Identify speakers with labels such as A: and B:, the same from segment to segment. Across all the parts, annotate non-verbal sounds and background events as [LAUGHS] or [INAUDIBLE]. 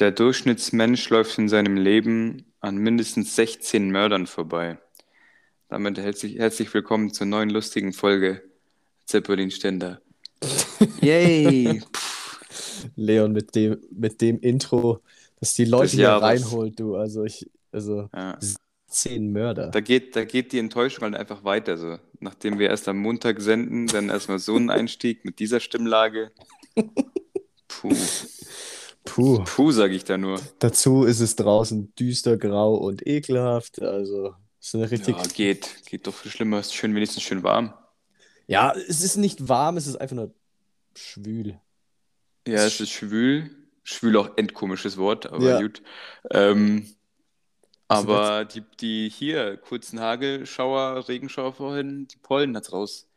A: Der Durchschnittsmensch läuft in seinem Leben an mindestens 16 Mördern vorbei. Damit herzlich, herzlich willkommen zur neuen lustigen Folge Zeppelin Ständer. [LAUGHS] Yay!
B: Leon mit dem, mit dem Intro, das die Leute hier reinholt, du. Also ich, also ja. zehn Mörder.
A: Da geht, da geht die Enttäuschung halt einfach weiter. So. Nachdem wir erst am Montag senden, dann erstmal so ein [LAUGHS] Einstieg mit dieser Stimmlage. [LAUGHS] Puh. Puh. Puh, sage ich da nur.
B: Dazu ist es draußen düster, grau und ekelhaft. Also, ist eine richtig.
A: Ja, geht. Geht doch viel schlimmer. Ist schön, wenigstens schön warm.
B: Ja, es ist nicht warm, es ist einfach nur schwül.
A: Ja, es ist schwül. Schwül auch endkomisches Wort, aber ja. gut. Ähm, aber die, die hier kurzen Hagelschauer, Regenschauer vorhin, die Pollen hat raus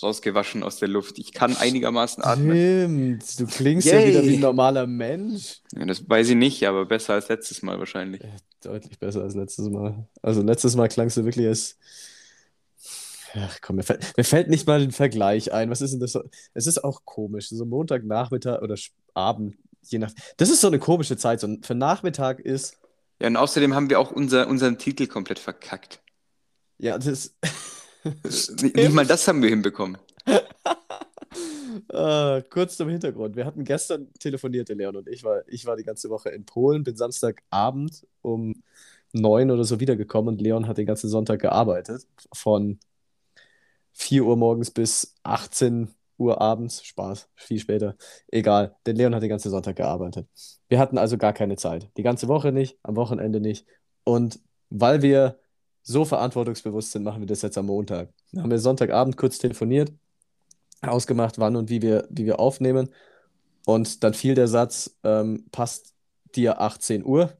A: rausgewaschen aus der Luft. Ich kann einigermaßen atmen.
B: Stimmt, du klingst Yay. ja wieder wie ein normaler Mensch.
A: Ja, das weiß ich nicht, aber besser als letztes Mal wahrscheinlich. Ja,
B: deutlich besser als letztes Mal. Also letztes Mal klangst du wirklich als. Ach komm, mir fällt, mir fällt nicht mal ein Vergleich ein. Was ist denn das? Es ist auch komisch. So Montagnachmittag oder Abend, je nach. Das ist so eine komische Zeit. So für Nachmittag ist.
A: Ja, und außerdem haben wir auch unser, unseren Titel komplett verkackt.
B: Ja, das.
A: Nicht mal das haben wir hinbekommen.
B: Uh, [LAUGHS] kurz zum Hintergrund. Wir hatten gestern telefoniert, der Leon und ich. War, ich war die ganze Woche in Polen, bin Samstagabend um neun oder so wiedergekommen und Leon hat den ganzen Sonntag gearbeitet. Von 4 Uhr morgens bis 18 Uhr abends. Spaß, viel später. Egal, denn Leon hat den ganzen Sonntag gearbeitet. Wir hatten also gar keine Zeit. Die ganze Woche nicht, am Wochenende nicht. Und weil wir so verantwortungsbewusst sind, machen wir das jetzt am Montag. Dann haben wir Sonntagabend kurz telefoniert, ausgemacht, wann und wie wir, wie wir aufnehmen. Und dann fiel der Satz, ähm, passt dir 18 Uhr?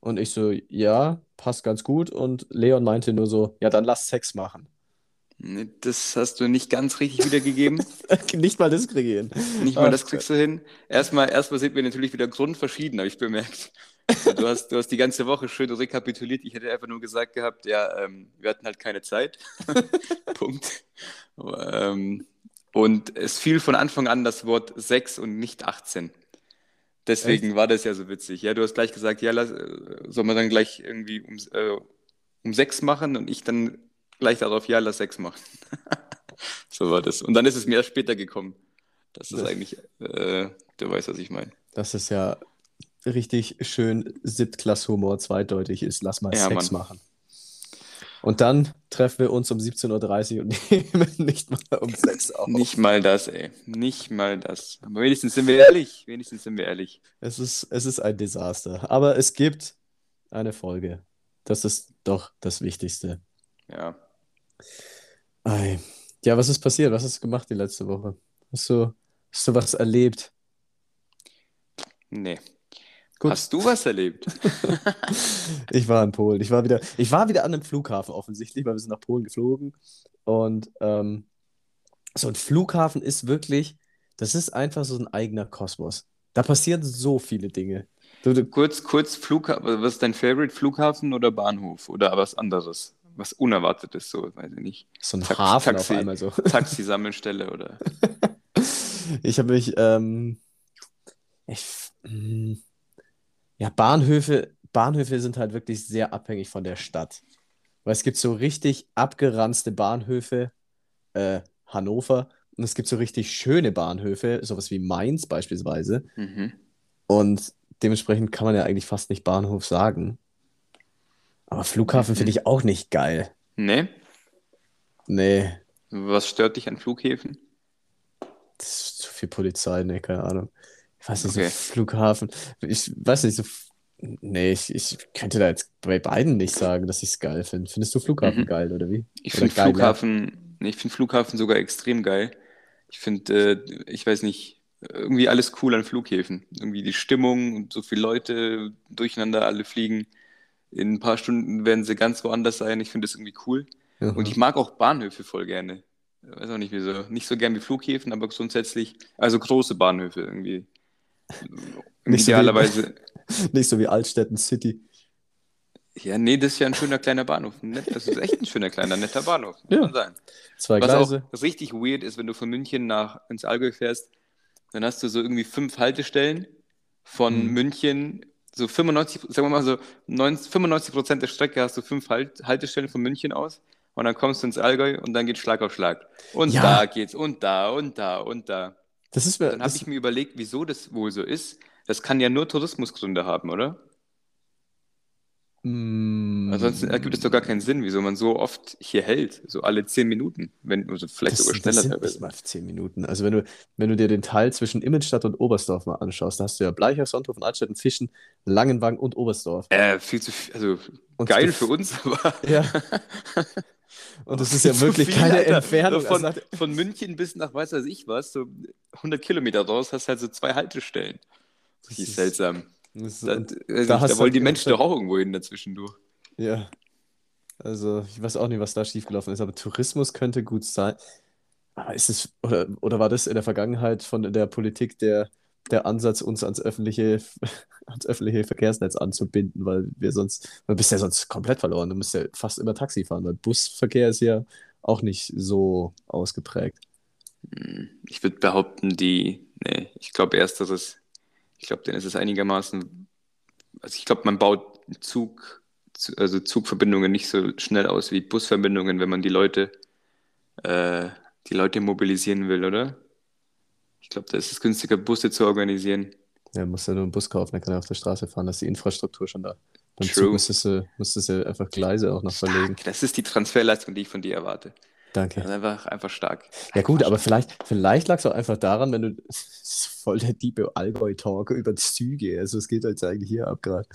B: Und ich so, ja, passt ganz gut. Und Leon meinte nur so, ja, dann lass Sex machen.
A: Das hast du nicht ganz richtig wiedergegeben. [LAUGHS]
B: nicht mal das kriege ich hin.
A: Nicht mal das kriegst du hin. Erstmal, erstmal sind wir natürlich wieder grundverschieden, habe ich bemerkt. Du hast, du hast die ganze Woche schön rekapituliert. Ich hätte einfach nur gesagt gehabt, ja, ähm, wir hatten halt keine Zeit. [LAUGHS] Punkt. Ähm, und es fiel von Anfang an das Wort 6 und nicht 18. Deswegen Echt? war das ja so witzig. Ja, du hast gleich gesagt, ja, lass, soll man dann gleich irgendwie um, äh, um 6 machen und ich dann gleich darauf, ja, lass 6 machen. [LAUGHS] so war das. Und dann ist es mir erst später gekommen. Das ist eigentlich, äh, du weißt, was ich meine.
B: Das ist ja richtig schön Siebtklass-Humor zweideutig ist. Lass mal ja, Sex Mann. machen. Und dann treffen wir uns um 17.30 Uhr und [LAUGHS] nehmen nicht mal um 6 auf.
A: Nicht mal das, ey. Nicht mal das. Aber wenigstens sind wir ehrlich. Wenigstens sind wir ehrlich.
B: Es ist, es ist ein Desaster. Aber es gibt eine Folge. Das ist doch das Wichtigste.
A: Ja.
B: Ei. Ja, was ist passiert? Was hast du gemacht die letzte Woche? Hast du, hast du was erlebt?
A: Nee. Gut. Hast du was erlebt? [LAUGHS]
B: ich war in Polen. Ich war wieder, ich war wieder an einem Flughafen offensichtlich, weil wir sind nach Polen geflogen. Und ähm, so ein Flughafen ist wirklich, das ist einfach so ein eigener Kosmos. Da passieren so viele Dinge.
A: Du, du, kurz, kurz Flughafen, was ist dein Favorite Flughafen oder Bahnhof oder was anderes? Was Unerwartetes, so, weiß ich nicht.
B: So ein Tax Hafen Taxi, auf einmal so. [LAUGHS]
A: Taxisammelstelle oder.
B: ich habe mich, ähm, ich, mh, hm, ja, Bahnhöfe, Bahnhöfe sind halt wirklich sehr abhängig von der Stadt. Weil es gibt so richtig abgeranzte Bahnhöfe, äh, Hannover, und es gibt so richtig schöne Bahnhöfe, sowas wie Mainz beispielsweise. Mhm. Und dementsprechend kann man ja eigentlich fast nicht Bahnhof sagen. Aber Flughafen mhm. finde ich auch nicht geil.
A: Nee?
B: Nee.
A: Was stört dich an Flughäfen?
B: Das ist zu viel Polizei, ne, keine Ahnung. Ich weiß nicht, okay. so Flughafen. Ich weiß nicht, so. Nee, ich, ich könnte da jetzt bei beiden nicht sagen, dass ich es geil finde. Findest du Flughafen mhm. geil oder wie?
A: Ich finde Flughafen, nee, ich finde Flughafen sogar extrem geil. Ich finde, äh, ich weiß nicht, irgendwie alles cool an Flughäfen. Irgendwie die Stimmung und so viele Leute durcheinander, alle fliegen. In ein paar Stunden werden sie ganz woanders sein. Ich finde das irgendwie cool. Mhm. Und ich mag auch Bahnhöfe voll gerne. Ich weiß auch nicht wieso. Nicht so gern wie Flughäfen, aber grundsätzlich, also große Bahnhöfe irgendwie.
B: Nicht Idealerweise. So wie, [LAUGHS] nicht so wie Altstädten City.
A: Ja, nee, das ist ja ein schöner kleiner Bahnhof. Das ist echt ein schöner kleiner, netter Bahnhof. Muss ja. sein.
B: Zwei Gleise.
A: Was auch richtig weird ist, wenn du von München nach ins Allgäu fährst, dann hast du so irgendwie fünf Haltestellen von
B: Mhm.
A: München, so 95, sagen wir mal so 90, 95 Prozent der Strecke hast du fünf halt, Haltestellen von München aus und dann kommst du ins Allgäu und dann geht Schlag auf Schlag. Und
B: Ja.
A: da geht's und da und da und da.
B: Das ist mir.
A: Dann habe
B: Das,
A: ich mir überlegt, wieso das wohl so ist. Das kann ja nur Tourismusgründe haben, oder?
B: Mm,
A: Ansonsten ergibt es doch gar keinen Sinn, wieso man so oft hier hält. So alle zehn Minuten, wenn, also vielleicht
B: das,
A: sogar
B: das
A: schneller
B: sind
A: teilweise.
B: nicht mal zehn Minuten. Also wenn du, wenn du dir den Teil zwischen Immenstadt und Oberstdorf mal anschaust, da hast du ja Bleicher, Sonthofen, Altstetten, Fischen, Langenwagen und Oberstdorf.
A: Äh, viel zu viel, also
B: Und
A: geil für uns, [LAUGHS] aber.
B: Ja. [LAUGHS] Und das [LAUGHS] ist ja wirklich
A: viel,
B: keine
A: Alter.
B: Entfernung.
A: Von,
B: Also
A: von München bis nach weiß weiß ich was, so 100 Kilometer raus, hast halt so zwei Haltestellen. Richtig
B: ist-
A: seltsam.
B: das-
A: Da, weiß
B: da
A: da wollen die Menschen doch auch irgendwo hin dazwischen, du.
B: Ja. Also, ich weiß auch nicht, was da schiefgelaufen ist, aber Tourismus könnte gut sein. Aber ist es, oder, oder war das in der Vergangenheit von der Politik der, der Ansatz, uns ans öffentliche, [LAUGHS] ans öffentliche Verkehrsnetz anzubinden, weil wir sonst, man bist ja sonst komplett verloren. Du musst ja fast immer Taxi fahren, weil Busverkehr ist ja auch nicht so ausgeprägt.
A: Hm, Ich würde behaupten, die, nee, ich glaube ersteres, ich glaube, dann ist es einigermaßen, also ich glaube, man baut Zug, zu- also Zugverbindungen nicht so schnell aus wie Busverbindungen, wenn man die Leute, äh, die Leute mobilisieren will, oder? Ich glaube, da ist es günstiger, Busse zu organisieren.
B: Ja, musst ja nur einen Bus kaufen, dann kann er auf der Straße fahren, da ist die Infrastruktur schon da. Beim
A: True.
B: Zug müsstest du, müsstest du einfach Gleise auch noch verlegen.
A: Das ist die Transferleistung, die ich von dir erwarte.
B: Danke.
A: Also einfach, einfach stark.
B: Ja gut, aber vielleicht, vielleicht lag es auch einfach daran, wenn du das [LAUGHS] ist voll der Diepe Allgäu-Talk über Züge. Also es geht jetzt eigentlich hier ab gerade.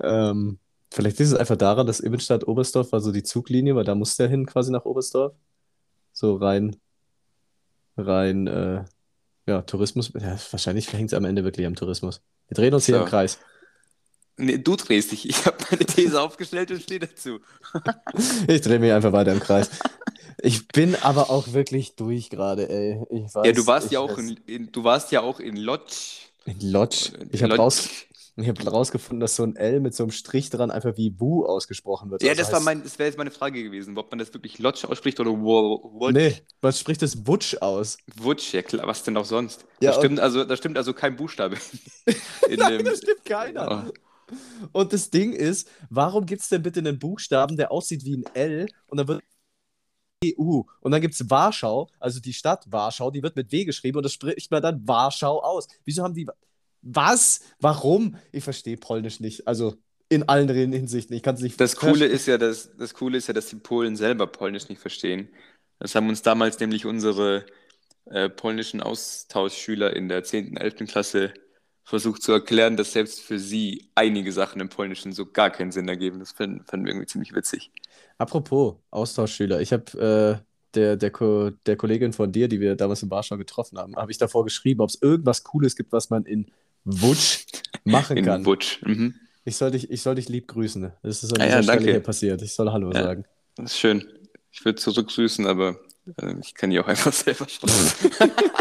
B: Ähm, vielleicht ist es einfach daran, dass Immenstadt Oberstdorf war so die Zuglinie, weil da musste er hin quasi nach Oberstdorf. So rein, rein, äh, ja, Tourismus. Ja, wahrscheinlich hängt es am Ende wirklich am Tourismus. Wir drehen uns hier
A: So.
B: im Kreis.
A: Nee, du drehst dich. Ich habe meine These [LAUGHS] aufgestellt und stehe dazu. [LAUGHS]
B: Ich drehe mich einfach weiter im Kreis. Ich bin aber auch wirklich durch gerade, ey. Ich weiß,
A: Ja, du warst ja auch
B: weiß.
A: in, in, du warst ja auch in Lodz.
B: In Lodz.
A: In
B: Ich habe raus, ich hab rausgefunden, dass so ein L mit so einem Strich dran einfach wie Wu ausgesprochen wird.
A: Ja,
B: Also
A: das war mein, das wäre jetzt meine Frage gewesen, ob man das wirklich Lodz ausspricht oder Wodz.
B: Nee, man spricht das Wutsch aus.
A: Wutsch, ja klar, was denn auch sonst?
B: Ja,
A: da, stimmt also, da stimmt also kein Buchstabe. [LAUGHS] In
B: Nein, da stimmt keiner.
A: Oh.
B: Und das Ding ist, warum gibt es denn bitte einen Buchstaben, der aussieht wie ein L und dann wird EU und dann gibt es Warschau, also die Stadt Warschau, die wird mit W geschrieben und das spricht man dann Warschau aus. Wieso haben die. Was? Warum? Ich verstehe Polnisch nicht. Also in allen Hinsichten. Ich kann es nicht
A: Das Coole ist ja, dass, das Coole ist ja, dass die Polen selber Polnisch nicht verstehen. Das haben uns damals nämlich unsere äh, polnischen Austauschschüler in der 10., 11. Klasse versucht zu erklären, dass selbst für sie einige Sachen im Polnischen so gar keinen Sinn ergeben. Das fanden, fanden wir irgendwie ziemlich witzig.
B: Apropos Austauschschüler, ich habe äh, der, der, Ko der Kollegin von dir, die wir damals in Warschau getroffen haben, habe ich davor geschrieben, ob es irgendwas Cooles gibt, was man in Wutsch machen
A: In
B: kann.
A: Wutsch. Mhm.
B: Ich soll dich, ich soll dich lieb grüßen. Das ist an
A: Ah
B: dieser
A: ja,
B: Stelle
A: danke.
B: hier passiert. Ich soll Hallo
A: Ja.
B: sagen.
A: Das ist schön. Ich würde zurückgrüßen, aber äh, ich kann die auch einfach [LAUGHS] selber schreiben. [LAUGHS]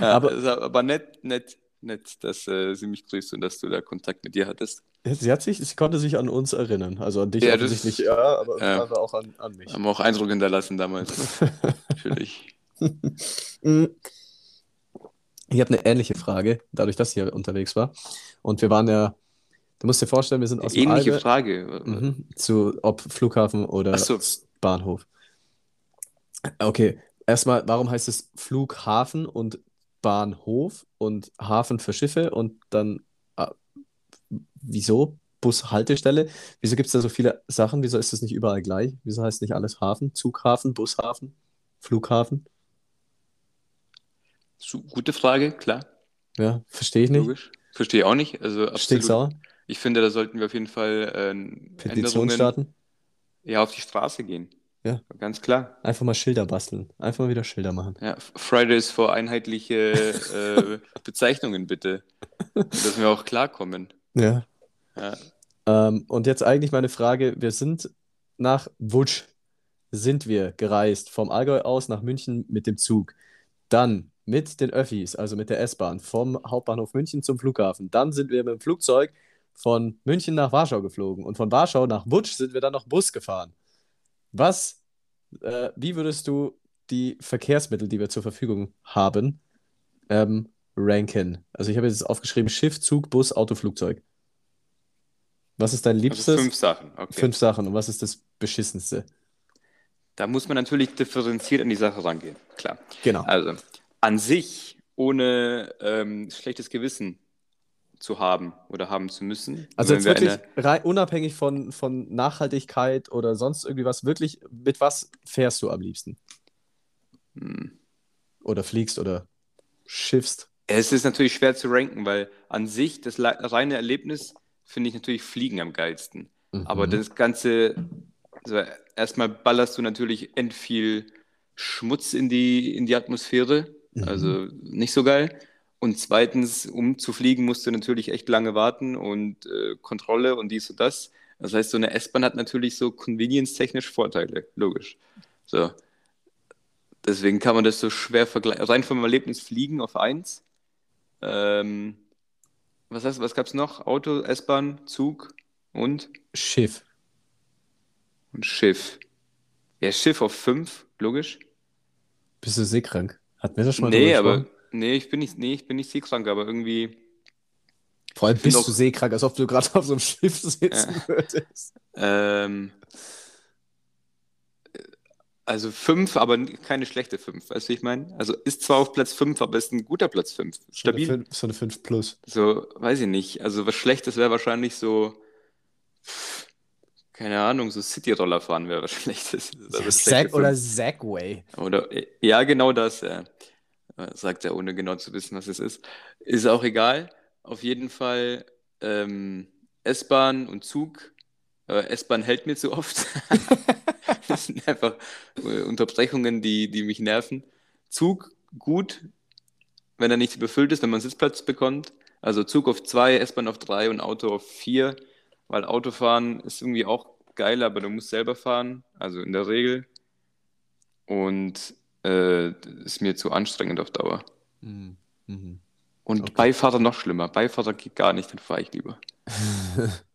A: ja,
B: Aber-
A: aber, nett, nett, nett, dass äh, sie mich grüßt und dass du da Kontakt mit dir hattest.
B: Sie hat sich, sie konnte sich an uns erinnern. Also an dich
A: Ja, das-
B: offensichtlich, ja, aber,
A: ja.
B: aber auch an, an mich.
A: Haben wir auch Eindruck hinterlassen damals. [LAUGHS] Natürlich.
B: Mm. Ich habe eine ähnliche Frage, dadurch, dass ich hier unterwegs war. Und wir waren ja, du musst dir vorstellen, wir sind aus dem
A: Ähnliche
B: Allgäu-
A: Frage.
B: Mhm. Zu ob Flughafen oder
A: so.
B: Bahnhof. Okay, erstmal, warum heißt es Flughafen und Bahnhof und Hafen für Schiffe und dann ah, wieso Bushaltestelle? Wieso gibt es da so viele Sachen? Wieso ist das nicht überall gleich? Wieso heißt nicht alles Hafen? Zughafen, Bushafen, Flughafen?
A: Gute Frage, klar,
B: Ja, verstehe ich nicht.
A: logisch. Verstehe auch nicht. Also absolut.
B: Stinksauer.
A: Ich finde, da sollten wir auf jeden Fall äh,
B: Petition starten.
A: ja, auf die Straße gehen.
B: Ja.
A: Ganz klar.
B: Einfach mal Schilder basteln. Einfach mal wieder Schilder machen.
A: Ja, Fridays for einheitliche äh, [LAUGHS] Bezeichnungen bitte. Dass wir auch klarkommen.
B: Ja.
A: Ja.
B: Ähm, und jetzt eigentlich meine Frage: Wir sind nach Wutsch, sind wir gereist vom Allgäu aus nach München mit dem Zug. Dann mit den Öffis, also mit der S-Bahn, vom Hauptbahnhof München zum Flughafen. Dann sind wir mit dem Flugzeug von München nach Warschau geflogen. Und von Warschau nach Wutsch sind wir dann noch Bus gefahren. Was, äh, wie würdest du die Verkehrsmittel, die wir zur Verfügung haben, ähm, ranken. Also ich habe jetzt aufgeschrieben: Schiff, Zug, Bus, Auto, Flugzeug. Was ist dein
A: Also
B: liebstes?
A: fünf Sachen, okay.
B: Fünf Sachen. Und was ist das beschissenste?
A: Da muss man natürlich differenziert an die Sache rangehen, klar.
B: Genau.
A: Also, an sich, ohne ähm, schlechtes Gewissen zu haben oder haben zu müssen.
B: Also jetzt
A: wir
B: wirklich rein, unabhängig von, von Nachhaltigkeit oder sonst irgendwie was, wirklich, mit was fährst du am liebsten?
A: Hm.
B: Oder fliegst oder schiffst?
A: Es ist natürlich schwer zu ranken, weil an sich das reine Erlebnis finde ich natürlich Fliegen am geilsten. Aber
B: Mhm.
A: das Ganze, also erstmal ballerst du natürlich end viel Schmutz in die, in die Atmosphäre,
B: Mhm.
A: also nicht so geil. Und zweitens, um zu fliegen, musst du natürlich echt lange warten und äh, Kontrolle und dies und das. Das heißt, so eine S-Bahn hat natürlich so convenience-technisch Vorteile, logisch. So. Deswegen kann man das so schwer vergleichen. Rein vom Erlebnis Fliegen auf eins. Ähm, was heißt, was gab's noch? Auto, S-Bahn, Zug und,
B: Schiff.
A: und Schiff. Ja, Schiff auf fünf, logisch.
B: Bist du seekrank? Hatten wir das schon mal
A: Nee, aber nee, ich bin nicht, nee, ich bin nicht seekrank, aber irgendwie.
B: Vor allem bist
A: auch-
B: du seekrank, als ob du gerade auf so einem Schiff sitzen würdest.
A: Ähm, also fünf, aber keine schlechte fünf, weißt du, wie ich meine? Also ist zwar auf Platz fünf, aber ist ein guter Platz fünf.
B: So eine
A: Stabil.
B: 5, so eine 5 plus.
A: So, weiß ich nicht. Also was Schlechtes wäre wahrscheinlich so, keine Ahnung, so City-Roller fahren wäre was [LAUGHS] Schlechtes. Das
B: Sag
A: schlechte
B: oder. Segway.
A: Oder, ja, genau das, ja. Sagt er, ohne genau zu wissen, was es ist. Ist auch egal. Auf jeden Fall ähm, S-Bahn und Zug. Äh, S-Bahn hält mir zu oft. [LAUGHS] Das sind einfach äh, Unterbrechungen, die, die mich nerven. Zug gut, wenn er nicht überfüllt ist, wenn man Sitzplatz bekommt. Also Zug auf zwei, S-Bahn auf drei und Auto auf vier. Weil Autofahren ist irgendwie auch geil, aber du musst selber fahren. Also in der Regel. Und äh, ist mir zu anstrengend auf Dauer.
B: Mhm. Mhm.
A: Und
B: Okay.
A: Beifahrer noch schlimmer. Beifahrer geht gar nicht, dann fahre ich lieber. [LAUGHS]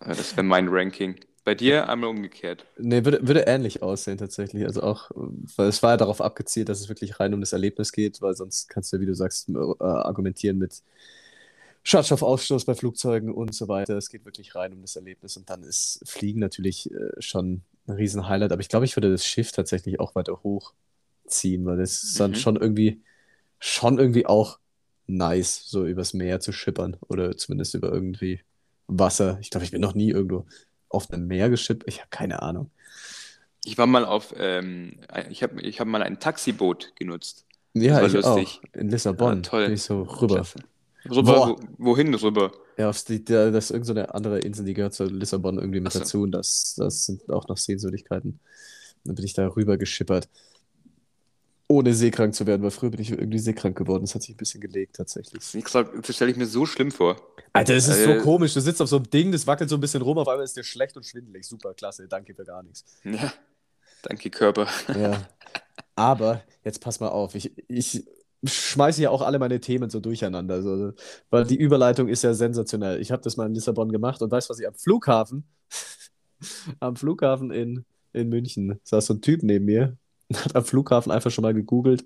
A: Äh, Das wäre mein Ranking. Bei dir einmal umgekehrt.
B: Nee, würde, würde ähnlich aussehen tatsächlich. Also auch, weil es war ja darauf abgezielt, dass es wirklich rein um das Erlebnis geht, weil sonst kannst du, wie du sagst, äh, argumentieren mit Schadstoffausstoß bei Flugzeugen und so weiter. Es geht wirklich rein um das Erlebnis und dann ist Fliegen natürlich äh, schon ein riesen Highlight. Aber ich glaube, ich würde das Schiff tatsächlich auch weiter hochziehen, weil es ist dann
A: Mhm.
B: schon irgendwie, schon irgendwie auch nice, so übers Meer zu schippern oder zumindest über irgendwie Wasser. Ich glaube, ich bin noch nie irgendwo auf einem Meer geschippert. Ich habe keine Ahnung.
A: Ich war mal auf, ähm, ich habe ich hab mal ein Taxiboot genutzt.
B: Ja, ich
A: lustig.
B: auch. In Lissabon
A: Ja, toll.
B: bin ich so rüber.
A: Klasse. Rüber, wo, wohin rüber?
B: Ja, aufs, die, da, das ist irgendeine andere Insel, die gehört zu Lissabon irgendwie mit
A: so.
B: dazu und das, das sind auch noch Sehenswürdigkeiten. Dann bin ich da rüber geschippert. Ohne seekrank zu werden, weil früher bin ich irgendwie seekrank geworden. Das hat sich ein bisschen gelegt tatsächlich.
A: Ist nicht- das stelle ich mir so schlimm vor.
B: Alter, das ist
A: Äh,
B: so komisch. Du sitzt auf so einem Ding, das wackelt so ein bisschen rum, auf einmal ist dir schlecht und schwindelig. Super, klasse, danke für gar nichts.
A: Ja, danke Körper.
B: Ja. Aber jetzt pass mal auf, ich, ich schmeiße ja auch alle meine Themen so durcheinander, also, weil die Überleitung ist ja sensationell. Ich habe das mal in Lissabon gemacht und weißt du, was ich am Flughafen, [LAUGHS] am Flughafen in, in München, saß so ein Typ neben mir und hat am Flughafen einfach schon mal gegoogelt,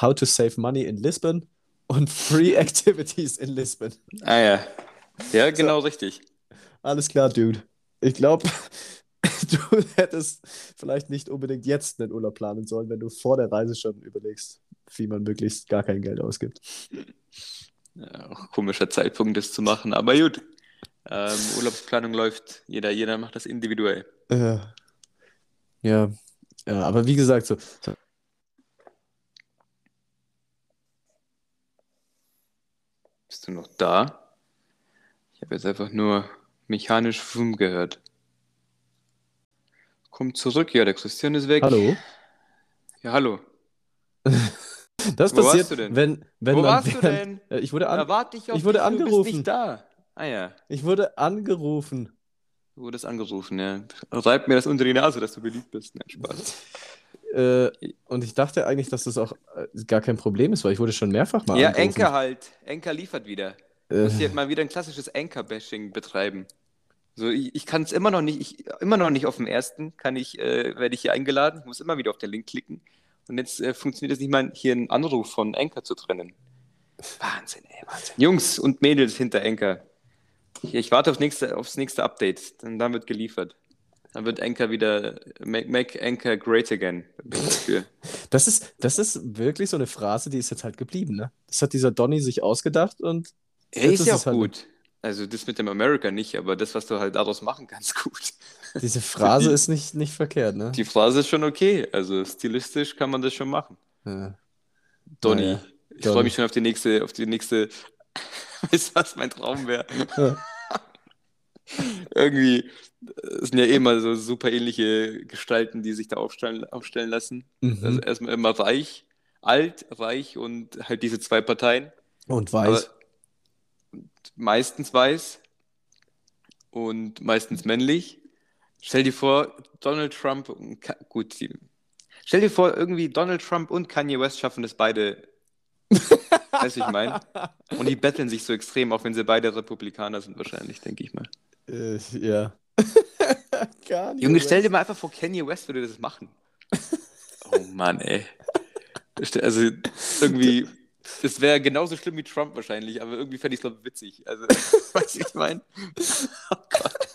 B: how to save money in Lisbon und [LAUGHS] free activities in Lisbon.
A: Ah ja. Ja, genau richtig.
B: Alles klar, Dude. Ich glaube, [LAUGHS] du hättest vielleicht nicht unbedingt jetzt einen Urlaub planen sollen, wenn du vor der Reise schon überlegst, wie man möglichst gar kein Geld ausgibt.
A: Ja, auch komischer Zeitpunkt, das zu machen. Aber gut. Ähm, Urlaubsplanung läuft. Jeder, jeder macht das individuell.
B: Äh, ja, ja, aber wie gesagt, so, so
A: Bist du noch da? Ich habe jetzt einfach nur mechanisch Fum gehört. Komm zurück, ja, der Christian ist weg.
B: hallo.
A: Ja, hallo. [LAUGHS] [LAUGHS]
B: Das
A: Wo
B: passiert,
A: warst du denn?
B: wenn, wenn
A: Wo
B: man
A: warst du
B: während-
A: denn?
B: Äh, Ich wurde,
A: Da
B: an,
A: warte ich
B: ich wurde
A: dich, du bist
B: angerufen.
A: nicht da. Ah ja,
B: ich wurde angerufen.
A: du wurdest angerufen, ja. Reib mir das unter die Nase, dass du beliebt bist. Nein, Spaß. [LAUGHS]
B: Äh, und ich dachte eigentlich, dass das auch äh, gar kein Problem ist, weil ich wurde schon mehrfach mal
A: Ja,
B: angerufen.
A: Enker halt. Enker liefert wieder.
B: Äh,
A: Muss hier mal wieder ein klassisches Enker-Bashing betreiben. So, ich, ich kann es immer noch nicht, ich, immer noch nicht auf dem ersten, kann ich, äh, werde ich hier eingeladen, ich muss immer wieder auf den Link klicken. Und jetzt äh, funktioniert es nicht mal, hier einen Anruf von Anchor zu trennen. Wahnsinn, ey, Wahnsinn. Jungs und Mädels hinter Anchor. Ich, ich warte aufs nächste, aufs nächste Update, dann, dann wird geliefert. Dann wird Anchor wieder, make, make Anchor great again. [LAUGHS]
B: Das ist, das ist wirklich so eine Phrase, die ist jetzt halt geblieben, ne? Das hat dieser Donny sich ausgedacht und jetzt
A: ist ja auch
B: halt-
A: gut. Also das mit dem America nicht, aber das, was du halt daraus machen kannst, [LAUGHS] gut.
B: Diese Phrase [LAUGHS]
A: Die-
B: ist nicht, nicht verkehrt, ne?
A: Die Phrase ist schon okay. Also stilistisch kann man das schon machen.
B: Ja.
A: Donny,
B: Naja,
A: ich freue mich schon auf die nächste, auf die nächste. [LAUGHS] Weißt du, was mein Traum wäre?
B: Ja. [LAUGHS]
A: Irgendwie es sind ja eh immer so super ähnliche Gestalten, die sich da aufstellen, aufstellen lassen.
B: Mhm.
A: Also erstmal immer reich, alt, reich und halt diese zwei Parteien.
B: und
A: Aber
B: weiß.
A: meistens weiß und meistens männlich. Stell dir vor, Donald Trump und Ka gut, die, stell dir vor, irgendwie Donald Trump und Kanye West schaffen es beide. weißt du, ich meine? Und die betteln sich so extrem, auch wenn sie beide Republikaner sind, wahrscheinlich, denke ich mal.
B: Äh, ja. [LAUGHS] Gar nicht.
A: Junge, stell dir mal einfach vor, Kanye West würde das machen. [LAUGHS] Oh Mann, ey. Also irgendwie, das wäre genauso schlimm wie Trump wahrscheinlich, aber irgendwie fände ich es glaube witzig. Also, [LAUGHS] weißt du, ich meine? Oh Gott.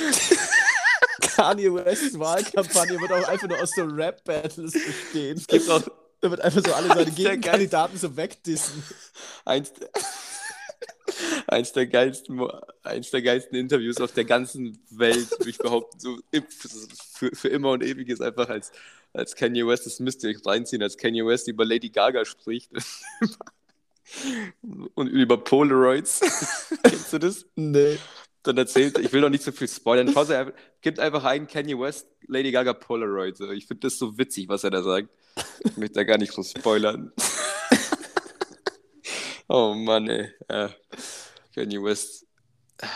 A: [LAUGHS]
B: Kanye Wests Wahlkampagne wird auch einfach nur aus so Rap-Battles bestehen. Es
A: gibt auch-
B: Da wird einfach so alle seine Gegenkandidaten so wegdissen.
A: Eins, der- [LAUGHS] eins, der geilsten, eins der geilsten Interviews auf der ganzen Welt, würde ich behaupten, so für, für immer und ewig ist einfach als, als Kanye West, das müsst ihr euch reinziehen, als Kanye West über Lady Gaga spricht [LAUGHS] und über Polaroids. Kennst du das?
B: Nee.
A: Dann erzählt, ich will doch nicht so viel spoilern, Schaut [LAUGHS] einfach, gibt einfach ein Kanye West, Lady Gaga Polaroid. So, Ich finde das so witzig, was er da sagt. Ich möchte da gar nicht so spoilern. [LAUGHS] oh Mann, ey. Ja. Kanye West. [LAUGHS]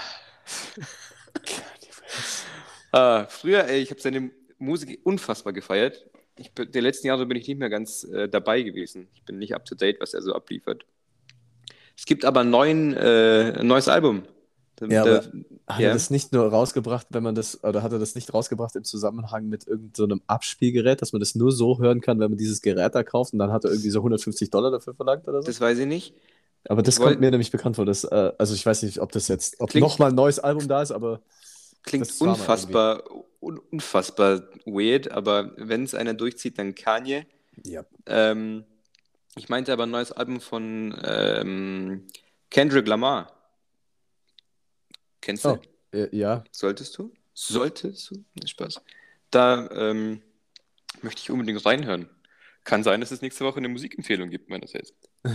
A: Ah, früher, ey, ich habe seine Musik unfassbar gefeiert. Ich, bin- die letzten Jahre bin ich nicht mehr ganz äh, dabei gewesen. Ich bin nicht up to date, was er so abliefert. Es gibt aber einen neuen, äh, ein neues Album. Da-
B: Ja,
A: da-
B: aber Hat
A: Ja.
B: er das nicht nur rausgebracht, wenn man das, oder hat er das nicht rausgebracht im Zusammenhang mit irgendeinem so Abspielgerät, dass man das nur so hören kann, wenn man dieses Gerät da kauft und dann hat er irgendwie so 150 Dollar dafür verlangt oder so?
A: das weiß ich nicht.
B: aber das
A: ich wollt-
B: kommt mir nämlich bekannt vor. Das, äh, also ich weiß nicht, ob das jetzt, ob
A: Klingt-
B: nochmal ein neues Album da ist, aber
A: Klingt unfassbar, un unfassbar weird, aber wenn es einer durchzieht, dann Kanye.
B: ja.
A: Ähm, ich meinte aber ein neues Album von ähm, Kendrick Lamar. Kennst du?
B: Oh, äh, ja.
A: Solltest du? Solltest du? Nee, Spaß. Da ähm, möchte ich unbedingt reinhören. Kann sein, dass es nächste Woche eine Musikempfehlung gibt, meinerseits. [LAUGHS]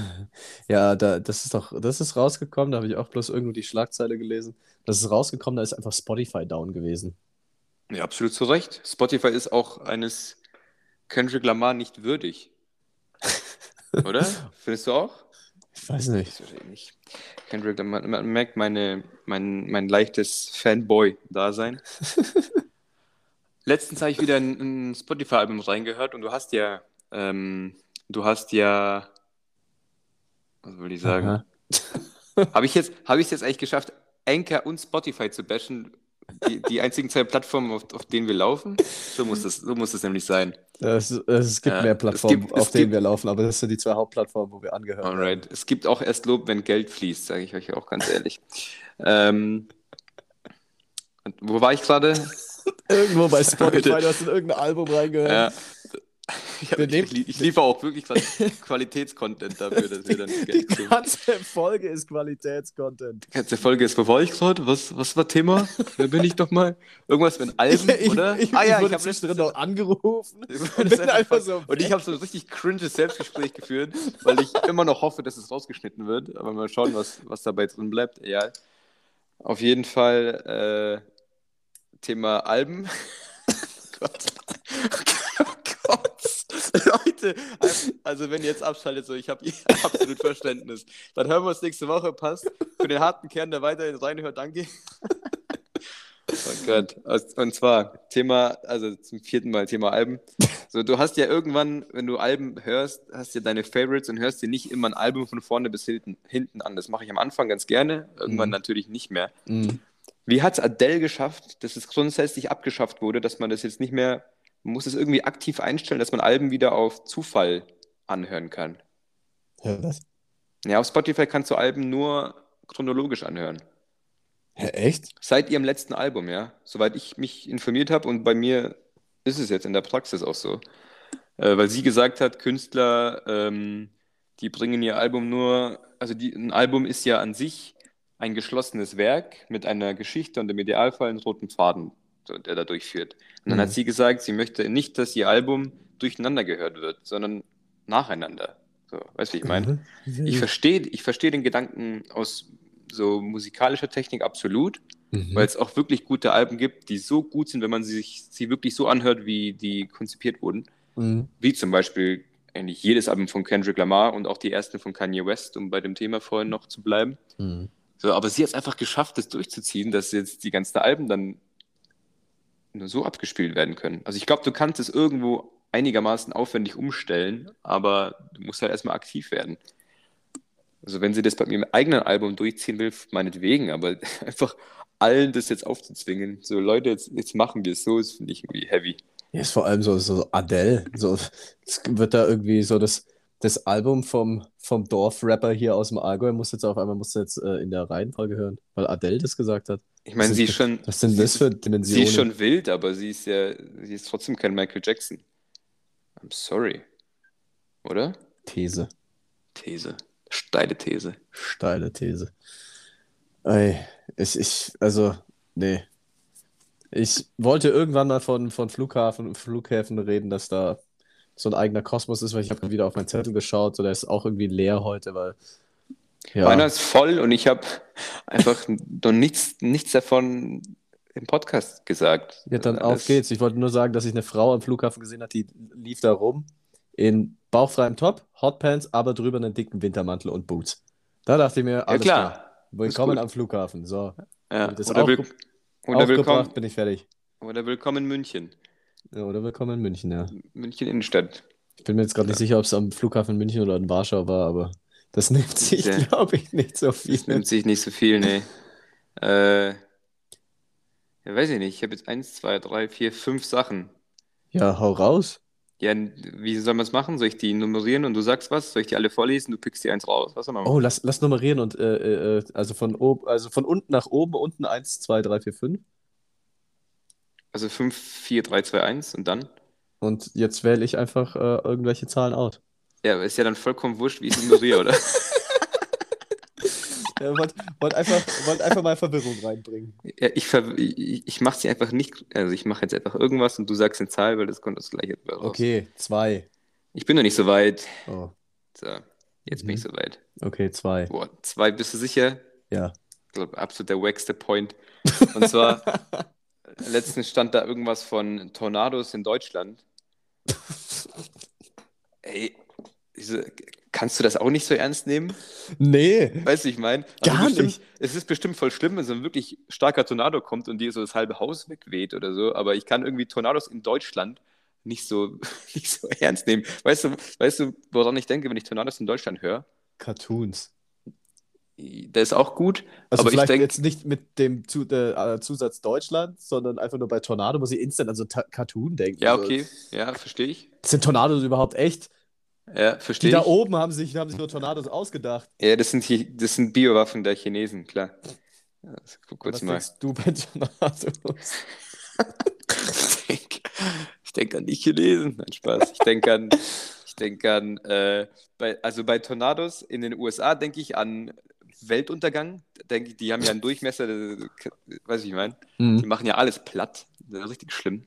B: Ja, da, das ist doch, das ist rausgekommen, da habe ich auch bloß irgendwo die Schlagzeile gelesen. Das ist rausgekommen, da ist einfach Spotify down gewesen.
A: Ja, absolut zu Recht. Spotify ist auch eines Kendrick Lamar nicht würdig. [LAUGHS] Oder? Findest du auch?
B: Ich weiß nicht.
A: Kendrick Lamar, man merkt meine, mein, mein leichtes Fanboy-Dasein. [LAUGHS] Letztens habe ich wieder ein, ein Spotify-Album reingehört und du hast ja, ähm, du hast ja, was will ich sagen? [LAUGHS] Habe ich jetzt, habe ich es jetzt eigentlich geschafft, Anchor und Spotify zu bashen? Die, die einzigen zwei Plattformen, auf, auf denen wir laufen? So muss das, so muss das nämlich sein.
B: Es, es gibt
A: Ja,
B: mehr Plattformen,
A: gibt-
B: auf denen
A: gibt-
B: wir laufen, aber das sind die zwei Hauptplattformen, wo wir angehört werden.
A: Alright. Es gibt auch erst Lob, wenn Geld fließt, sage ich euch auch ganz ehrlich. ähm, wo war ich gerade? [LAUGHS]
B: Irgendwo bei Spotify, du hast in irgendein Album reingehört.
A: Ja. [LAUGHS]
B: Wir
A: ich, ich, ich liefere auch wirklich [LAUGHS] Qualitätscontent dafür, dass wir dann [LAUGHS]
B: Die ganze Folge ist Qualitätscontent.
A: Die ganze Folge ist, wo war ich gerade? Was, was war Thema? Wer bin ich doch mal? Irgendwas mit Alben,
B: ich,
A: oder?
B: Ich,
A: ah ja,
B: ich
A: habe
B: zwischendrin noch angerufen.
A: Ich
B: und
A: einfach
B: so
A: Und ich habe so ein richtig cringes Selbstgespräch geführt, weil ich immer noch hoffe, dass es rausgeschnitten wird. Aber mal schauen, was, was dabei drin bleibt. Ja. Auf jeden Fall äh, Thema Alben. Gott. Gott. Leute, also wenn ihr jetzt abschaltet, so, ich habe [LAUGHS] absolut Verständnis. Dann hören wir uns nächste Woche. Passt. Für den harten Kern, der weiterhin reinhört, danke. [LAUGHS] Oh Gott. Und zwar Thema, also zum vierten Mal Thema Alben. So, du hast ja irgendwann, wenn du Alben hörst, hast du deine Favorites und hörst dir nicht immer ein Album von vorne bis hinten, hinten an. Das mache ich am Anfang ganz gerne, irgendwann
B: Mhm.
A: natürlich nicht mehr.
B: Mhm.
A: Wie hat es Adele geschafft, dass es grundsätzlich abgeschafft wurde, dass man das jetzt nicht mehr, man muss es irgendwie aktiv einstellen, dass man Alben wieder auf Zufall anhören kann?
B: Ja, was?
A: Ja, auf Spotify kannst du Alben nur chronologisch anhören.
B: Hä, echt?
A: Seit ihrem letzten Album, ja. Soweit ich mich informiert habe und bei mir ist es jetzt in der Praxis auch so. Äh, weil sie gesagt hat, Künstler, ähm, die bringen ihr Album nur, also die, ein Album ist ja an sich ein geschlossenes Werk mit einer Geschichte und im Idealfall einen roten Faden, der da durchführt. Und dann
B: Mhm.
A: hat sie gesagt, sie möchte nicht, dass ihr Album durcheinander gehört wird, sondern nacheinander. So, weißt du, wie ich meine?
B: Mhm.
A: Ich verstehe ich versteh den Gedanken aus so musikalischer Technik absolut,
B: Mhm.
A: weil es auch wirklich gute Alben gibt, die so gut sind, wenn man sie sich sie wirklich so anhört, wie die konzipiert wurden.
B: Mhm.
A: Wie zum Beispiel eigentlich jedes Album von Kendrick Lamar und auch die ersten von Kanye West, um bei dem Thema vorhin noch zu bleiben.
B: Mhm.
A: So, aber sie hat es einfach geschafft, das durchzuziehen, dass jetzt die ganzen Alben dann nur so abgespielt werden können. Also ich glaube, du kannst es irgendwo einigermaßen aufwendig umstellen, aber du musst halt erstmal aktiv werden. Also wenn sie das bei ihrem eigenen Album durchziehen will, meinetwegen, aber [LAUGHS] einfach allen das jetzt aufzuzwingen, so Leute, jetzt, jetzt machen wir es so, ist finde ich irgendwie heavy.
B: Ja, ist vor allem so, so Adele. So, es wird da irgendwie so das, das Album vom, vom Dorfrapper hier aus dem Allgäu muss jetzt auf einmal muss jetzt äh, in der Reihenfolge hören, weil Adele das gesagt hat.
A: Ich meine, sie
B: ist
A: schon,
B: Was sind
A: sie
B: das für
A: sie
B: Dimensionen?
A: ist schon wild, aber sie ist ja, sie ist trotzdem kein Michael Jackson. I'm sorry. Oder?
B: These.
A: These. Steile These.
B: Steile These. Ey, ich, ich, also, nee. Ich wollte irgendwann mal von, von Flughafen, Flughäfen reden, dass da so ein eigener Kosmos ist, weil ich habe wieder auf meinen Zettel geschaut, so der ist auch irgendwie leer heute, weil
A: Meiner
B: ja,
A: ist voll und ich habe einfach [LAUGHS] noch nichts, nichts davon im Podcast gesagt.
B: ja, dann auf geht's. Ich wollte nur sagen, dass ich eine Frau am Flughafen gesehen habe, die lief da rum in bauchfreiem Top, Hotpants, aber drüber einen dicken Wintermantel und Boots. Da dachte ich mir,
A: Ja,
B: alles
A: klar.
B: klar. Willkommen am Flughafen. So,
A: Ja. Oder, will, oder, willkommen,
B: bin ich fertig.
A: oder willkommen in München.
B: Ja, oder willkommen in München, ja.
A: München Innenstadt.
B: Ich bin mir jetzt gerade nicht sicher, ob es am Flughafen München oder in Warschau war, aber das nimmt sich,
A: Ja.
B: glaube ich, nicht so viel.
A: Das nimmt sich nicht so viel, nee. [LAUGHS] Äh, ja, weiß ich nicht. Ich habe jetzt eins, zwei, drei, vier, fünf Sachen.
B: Ja, hau raus.
A: Ja, wie soll man es machen? Soll ich die nummerieren und du sagst was? Soll ich die alle vorlesen? Du pickst die eins raus. Was soll man machen?
B: Oh, lass, lass nummerieren und äh, äh, also von oben, also von unten nach oben, unten 1, 2, 3, 4, 5.
A: Also 5, 4, 3, 2, 1 und dann?
B: Und jetzt wähle ich einfach äh, irgendwelche Zahlen aus.
A: Ja, aber ist ja dann vollkommen wurscht, wie ich es nummeriere, oder? [LAUGHS] [LAUGHS]
B: Ja, wollt, wollt einfach, wollt einfach mal Verwirrung reinbringen.
A: Ja, ich, ver ich, ich mache sie einfach nicht. Also ich mache jetzt einfach irgendwas und du sagst eine Zahl, weil das kommt das gleiche raus.
B: Okay, 2.
A: Ich bin noch nicht so weit.
B: Oh,
A: So, jetzt bin ich
B: Mhm.
A: so weit.
B: okay, 2.
A: Boah, zwei, bist du sicher?
B: Ja.
A: Ich glaube, absolut der wackste Point. [LAUGHS] Und zwar, letztens stand da irgendwas von Tornados in Deutschland. Ey, diese, kannst du das auch nicht so ernst nehmen?
B: Nee.
A: Weißt du, ich meine?
B: Gar
A: bestimmt,
B: nicht.
A: Es ist bestimmt voll schlimm, wenn so ein wirklich starker Tornado kommt und dir so das halbe Haus wegweht oder so, aber ich kann irgendwie Tornados in Deutschland nicht so, [LAUGHS] nicht so ernst nehmen. Weißt du, weißt du, woran ich denke, wenn ich Tornados in Deutschland höre?
B: Cartoons.
A: Der ist auch gut,
B: Also
A: aber ich
B: vielleicht
A: denke,
B: jetzt nicht mit dem Zu äh, Zusatz Deutschland, sondern einfach nur bei Tornado muss ich instant an so Ta Cartoon denken.
A: ja, okay, ja, verstehe ich.
B: Sind Tornados überhaupt echt?
A: Ja,
B: Die
A: verstehe
B: da
A: ich.
B: oben haben sich, haben sich nur Tornados ausgedacht.
A: Ja, das sind, die, das sind Biowaffen der Chinesen, klar. Ja, guck kurz
B: Was
A: mal.
B: denkst du bei Tornados? [LAUGHS]
A: Ich denke ich denk an die Chinesen. Nein, Spaß. Ich denke an, [LAUGHS] ich denk an äh, bei, also bei Tornados in den USA denke ich an Weltuntergang. Denke ich, die haben ja einen Durchmesser, äh, weiß ich, ich meine. Die
B: Mhm.
A: machen ja alles platt. Das ist richtig schlimm.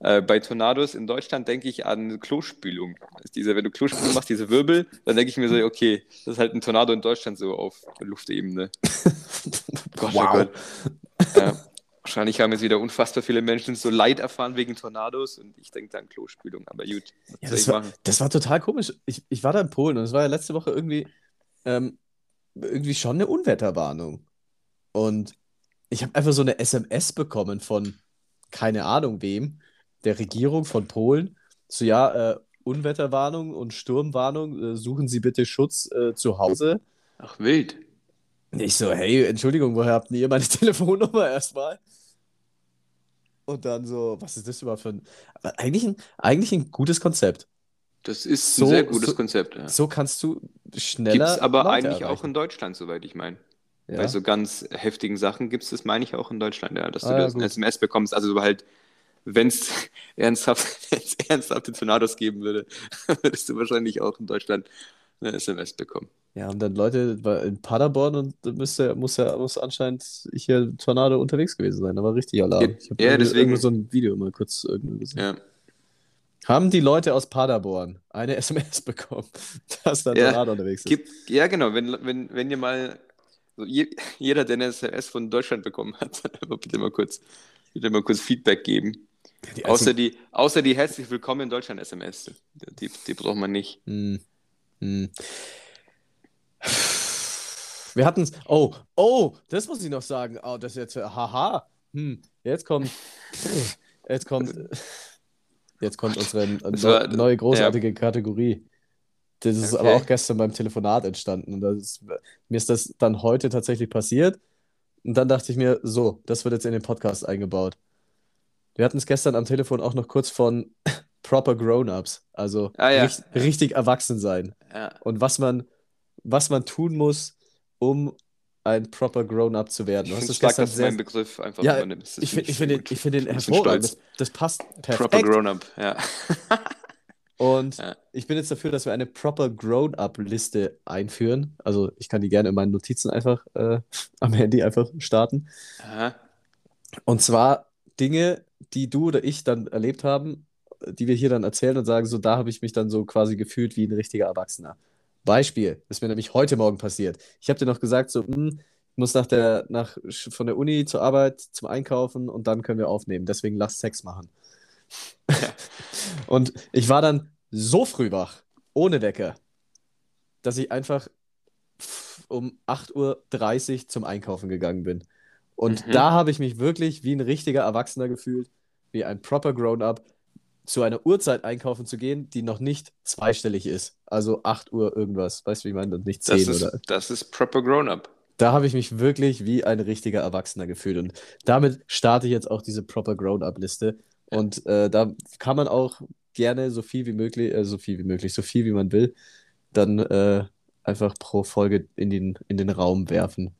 A: Äh, bei Tornados in Deutschland denke ich an Klospülung. Das ist diese, wenn du Klospülung machst, diese Wirbel, dann denke ich mir so, okay, das ist halt ein Tornado in Deutschland so auf Luftebene. [LAUGHS] Gott, oh
B: Wow.
A: Gott. Ja, wahrscheinlich haben jetzt wieder unfassbar viele Menschen so Leid erfahren wegen Tornados und ich denke da an Klospülung. Aber gut, was
B: Ja, das, war, das war total komisch. Ich, ich war da in Polen und es war ja letzte Woche irgendwie, ähm, irgendwie schon eine Unwetterwarnung. Und ich habe einfach so eine SMS bekommen von keine Ahnung wem, der Regierung von Polen. So, ja, äh, Unwetterwarnung und Sturmwarnung, äh, suchen Sie bitte Schutz äh, zu Hause.
A: Ach, wild.
B: Ich so, hey, Entschuldigung, woher habt ihr meine [LAUGHS] Telefonnummer erstmal? Und dann so, was ist das überhaupt für ein. Eigentlich ein, eigentlich ein gutes Konzept.
A: Das ist ein
B: So-
A: sehr gutes
B: so-
A: Konzept. Ja.
B: So kannst du schneller.
A: Gibt es aber
B: Leute
A: eigentlich auch
B: erreichen.
A: in Deutschland, soweit ich meine.
B: Ja.
A: Bei so ganz heftigen Sachen gibt es das, meine ich, auch in Deutschland, ja, dass du
B: Ah, ja,
A: das ein. SMS bekommst. Also du halt, wenn es [LAUGHS] ernsthaft, [LAUGHS] ernsthafte Tornados geben würde, [LAUGHS] würdest du wahrscheinlich auch in Deutschland eine SMS bekommen.
B: Ja, und dann Leute war in Paderborn und da müsste, muss ja muss anscheinend hier Tornado unterwegs gewesen sein. Da war richtig Alarm.
A: Ja,
B: Ich habe
A: ja,
B: irgendwo,
A: deswegen-
B: so ein Video mal kurz irgendwo gesehen.
A: Ja.
B: Haben die Leute aus Paderborn eine [LAUGHS] SMS bekommen, dass da
A: Ja,
B: Tornado unterwegs ist?
A: Gibt, ja, genau, wenn, wenn, wenn ihr mal, so je, jeder, der eine SMS von Deutschland bekommen hat, [LAUGHS] bitte mal kurz, bitte mal kurz Feedback geben.
B: Die
A: Außer die, außer die herzlich willkommen in Deutschland SMS. Die, die braucht man nicht.
B: Hm. Hm. Wir hatten es. Oh, oh, das muss ich noch sagen. Oh, das ist jetzt. Haha. Hm. Jetzt kommt. Jetzt kommt. Jetzt kommt unsere
A: war-
B: neue großartige Kategorie. Das ist aber
A: Okay.
B: auch gestern beim Telefonat entstanden. Und ist, mir ist das dann heute tatsächlich passiert. Und dann dachte ich mir, so, das wird jetzt in den Podcast eingebaut. Wir hatten es gestern am Telefon auch noch kurz von [LAUGHS] proper Grown-ups, also
A: Ah, ja.
B: richt- richtig erwachsen sein
A: Ja.
B: und was man, was man tun muss, um ein proper Grown-up zu werden.
A: Ich finde
B: es
A: stark, dass du meinen Begriff einfach
B: ja,
A: übernimmst.
B: Ich finde ich
A: sehr
B: find den, find den hervorragend. Das, das passt
A: Proper
B: perfekt.
A: Grown-Up, ja. [LAUGHS]
B: Und
A: Ja.
B: ich bin jetzt dafür, dass wir eine proper Grown-up-Liste einführen. Also ich kann die gerne in meinen Notizen einfach äh, [LAUGHS] am Handy einfach starten.
A: Aha.
B: Und zwar Dinge, die du oder ich dann erlebt haben, die wir hier dann erzählen und sagen, so da habe ich mich dann so quasi gefühlt wie ein richtiger Erwachsener. Beispiel, das ist mir nämlich heute Morgen passiert. Ich habe dir noch gesagt, so, hm, ich muss nach der, nach, von der Uni zur Arbeit, zum Einkaufen und dann können wir aufnehmen. Deswegen lass Sex machen. [LAUGHS] Und ich war dann so früh wach, ohne Wecker, dass ich einfach um 8.30 Uhr zum Einkaufen gegangen bin. Und
A: Mhm.
B: da habe ich mich wirklich wie ein richtiger Erwachsener gefühlt, wie ein proper Grown-up, zu einer Uhrzeit einkaufen zu gehen, die noch nicht zweistellig ist. Also 8 Uhr irgendwas. Weißt du, wie ich meine? Und nicht 10
A: Das
B: oder.
A: ist, das ist Proper Grown-Up.
B: Da habe ich mich wirklich wie ein richtiger Erwachsener gefühlt. Und damit starte ich jetzt auch diese proper Grown-up-Liste. Und äh, da kann man auch gerne so viel wie möglich, äh, so viel wie möglich, so viel wie man will, dann äh, einfach pro Folge in den, in den Raum werfen.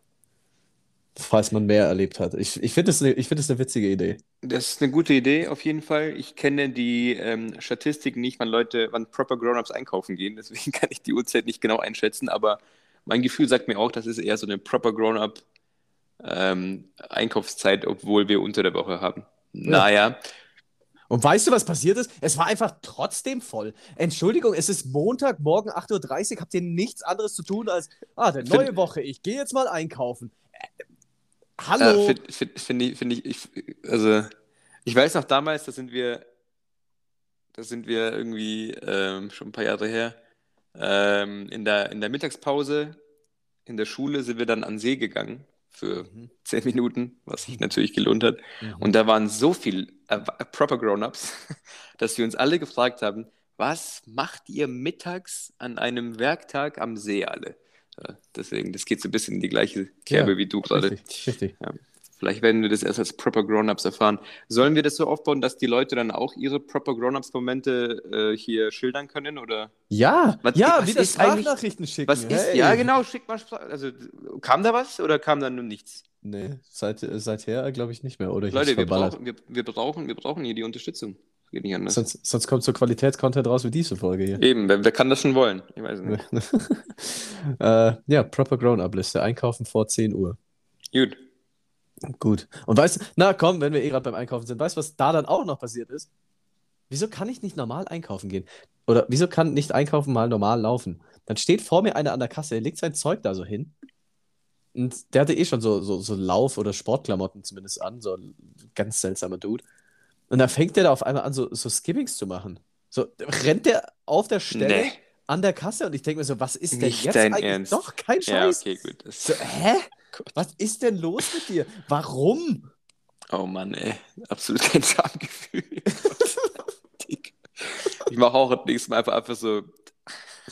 B: Falls man mehr erlebt hat. Ich, ich finde eine- ich find eine witzige Idee.
A: Das ist eine gute Idee auf jeden Fall. Ich kenne die ähm, Statistiken nicht, wann Leute, wann Proper Grown-Ups einkaufen gehen. Deswegen [LAUGHS] kann ich die Uhrzeit nicht genau einschätzen. Aber mein Gefühl sagt mir auch, das ist eher so eine Proper Grown-Up ähm, Einkaufszeit, obwohl wir unter der Woche haben. Naja,
B: Und weißt du, was passiert ist? Es war einfach trotzdem voll. Entschuldigung, es ist Montag, morgen 8.30 Uhr. Habt ihr nichts anderes zu tun als, ah,
A: Find-
B: neue Woche, ich gehe jetzt mal einkaufen. Hallo?
A: Äh, Finde find, find ich, find ich, ich, also ich weiß noch damals, da sind wir, da sind wir irgendwie ähm, schon ein paar Jahre her, ähm, in der, in der Mittagspause in der Schule sind wir dann an See gegangen für
B: Mhm.
A: zehn Minuten, was sich natürlich gelohnt hat.
B: Mhm.
A: Und da waren so viel äh, Proper Grown-Ups, [LAUGHS] dass wir uns alle gefragt haben, was macht ihr mittags an einem Werktag am See alle? Äh, deswegen, das geht so ein bisschen in die gleiche Kerbe
B: Ja,
A: wie du gerade.
B: Richtig, richtig.
A: Ja. Vielleicht werden wir das erst als Proper Grown-Ups erfahren. Sollen wir das so aufbauen, dass die Leute dann auch ihre Proper Grown-Ups-Momente äh, hier schildern können? Oder
B: Ja,
A: Was-
B: ja,
A: was
B: wieder
A: ist
B: Sprachnachrichten schicken.
A: was ist?
B: Hey.
A: Ja, genau, schick mal Sprach Also kam da was oder kam da nur nichts?
B: Nee, seit, äh, seither glaube ich nicht mehr, oder?
A: Leute, wir brauchen, wir, wir, brauchen, wir brauchen hier die Unterstützung. Das geht nicht anders.
B: Sonst, sonst kommt so Qualitätscontent raus wie diese Folge hier.
A: Eben, wer, wer kann das schon wollen? Ich weiß nicht. [LAUGHS]
B: äh, ja, Proper Grown-Up-Liste. Einkaufen vor 10 Uhr.
A: Gut.
B: Gut. Und weißt du, na komm, wenn wir eh gerade beim Einkaufen sind, weißt du, was da dann auch noch passiert ist? Wieso kann ich nicht normal einkaufen gehen? Oder wieso kann nicht einkaufen mal normal laufen? Dann steht vor mir einer an der Kasse, der legt sein Zeug da so hin. Und der hatte eh schon so, so, so Lauf- oder Sportklamotten zumindest an, so ein ganz seltsamer Dude. Und dann fängt der da auf einmal an, so, so Skimmings zu machen. So rennt der auf der Stelle
A: Nee.
B: an der Kasse und ich denke mir so, was ist denn
A: Nicht
B: jetzt
A: dein
B: eigentlich?
A: Ernst.
B: Doch, kein
A: Ja,
B: Scheiß.
A: okay, gut.
B: So, hä? Was ist denn los mit dir? Warum?
A: Oh Mann, ey. Absolut kein Schamgefühl. [LAUGHS] ich mache auch das nächste Mal einfach, einfach so.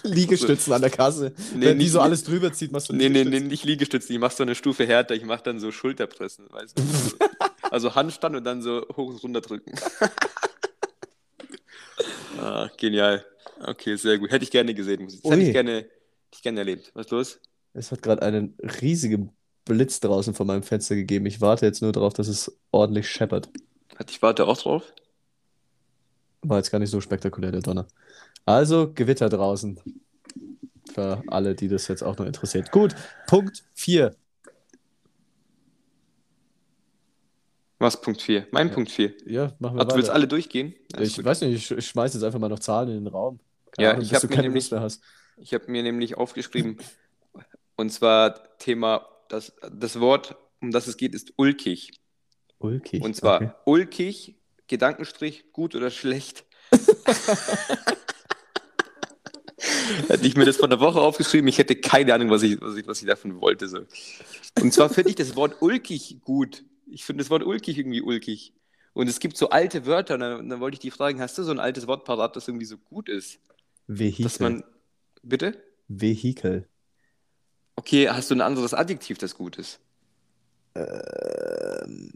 B: Liegestützen an der Kasse.
A: Nee,
B: Wenn die
A: nicht-
B: so alles drüber zieht, machst du
A: Nee, nee, nee,
B: Liegestützen.
A: nicht Liegestützen. Ich mache so eine Stufe härter. Ich mache dann so Schulterpressen, weißt du? [LAUGHS] Also Handstand und dann so hoch und runter drücken. [LAUGHS] ah, genial. Okay, sehr gut. Hätte ich gerne gesehen. Das hätte ich gerne, hätte ich gerne erlebt. Was ist los?
B: Es hat gerade einen riesigen Blitz draußen vor meinem Fenster gegeben. Ich warte jetzt nur darauf, dass es ordentlich scheppert.
A: Hat ich warte auch drauf?
B: War jetzt gar nicht so spektakulär, der Donner. Also, Gewitter draußen. Für alle, die das jetzt auch noch interessiert. Gut, Punkt 4.
A: Was, Punkt 4? Mein
B: Ja.
A: Punkt 4.
B: Ja, machen wir
A: Ach, du willst alle durchgehen? Alles
B: Ich
A: gut.
B: weiß nicht, ich, ich schmeiß jetzt einfach mal noch Zahlen in den Raum. Keine
A: Ja,
B: Ahnung,
A: ich hab
B: du
A: mir nämlich-. Ich habe mir nämlich aufgeschrieben, und zwar Thema, das, das Wort, um das es geht, ist ulkig.
B: Ulkig.
A: Und zwar
B: okay.
A: ulkig, Gedankenstrich, gut oder schlecht. [LAUGHS] Hätte ich mir das vor einer Woche aufgeschrieben, ich hätte keine Ahnung, was ich, was ich, was ich davon wollte. So. Und zwar finde ich das Wort ulkig gut. Ich finde das Wort ulkig irgendwie ulkig. Und es gibt so alte Wörter, und dann, dann wollte ich dich fragen, hast du so ein altes Wort parat, das irgendwie so gut ist?
B: Vehikel.
A: Dass man. Bitte?
B: Vehikel.
A: Okay, hast du ein anderes Adjektiv, das gut ist?
B: Ähm,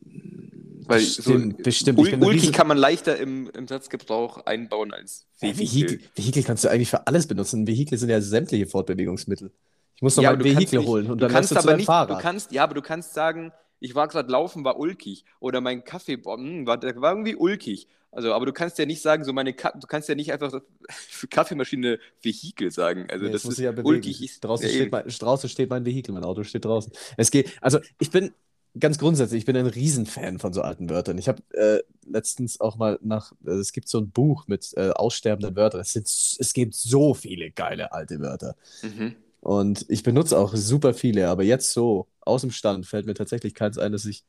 A: Weil
B: bestimmt,
A: so,
B: bestimmt.
A: Ul ulkig
B: riesen-
A: kann man leichter im, im Satzgebrauch einbauen als
B: Ja,
A: Vehikel.
B: Vehikel. Vehikel kannst du eigentlich für alles benutzen. Vehikel sind ja sämtliche Fortbewegungsmittel. Ich muss noch
A: Ja,
B: mal ein Vehikel
A: nicht-
B: holen und
A: Du
B: dann
A: kannst
B: du zu
A: aber
B: deinem
A: nicht,
B: Fahrrad.
A: du kannst, ja, aber du kannst sagen, ich war gerade laufen, war ulkig. Oder mein Kaffee boah, hm, war, war irgendwie ulkig. Also, aber du kannst ja nicht sagen, so meine Ka du kannst ja nicht einfach [LAUGHS] für Kaffeemaschine Vehikel sagen. Also
B: Nee,
A: das
B: muss
A: ist
B: ich ja bewegen.
A: ulkig.
B: Draußen,
A: ja,
B: steht mein, draußen steht mein Vehikel, mein Auto steht draußen. Es geht, also ich bin ganz grundsätzlich, ich bin ein Riesenfan von so alten Wörtern. Ich habe äh, letztens auch mal nach, äh, es gibt so ein Buch mit äh, aussterbenden Wörtern. Es, sind, es gibt so viele geile alte Wörter.
A: Mhm.
B: Und ich benutze auch super viele, aber jetzt so aus dem Stand fällt mir tatsächlich keins ein, dass ich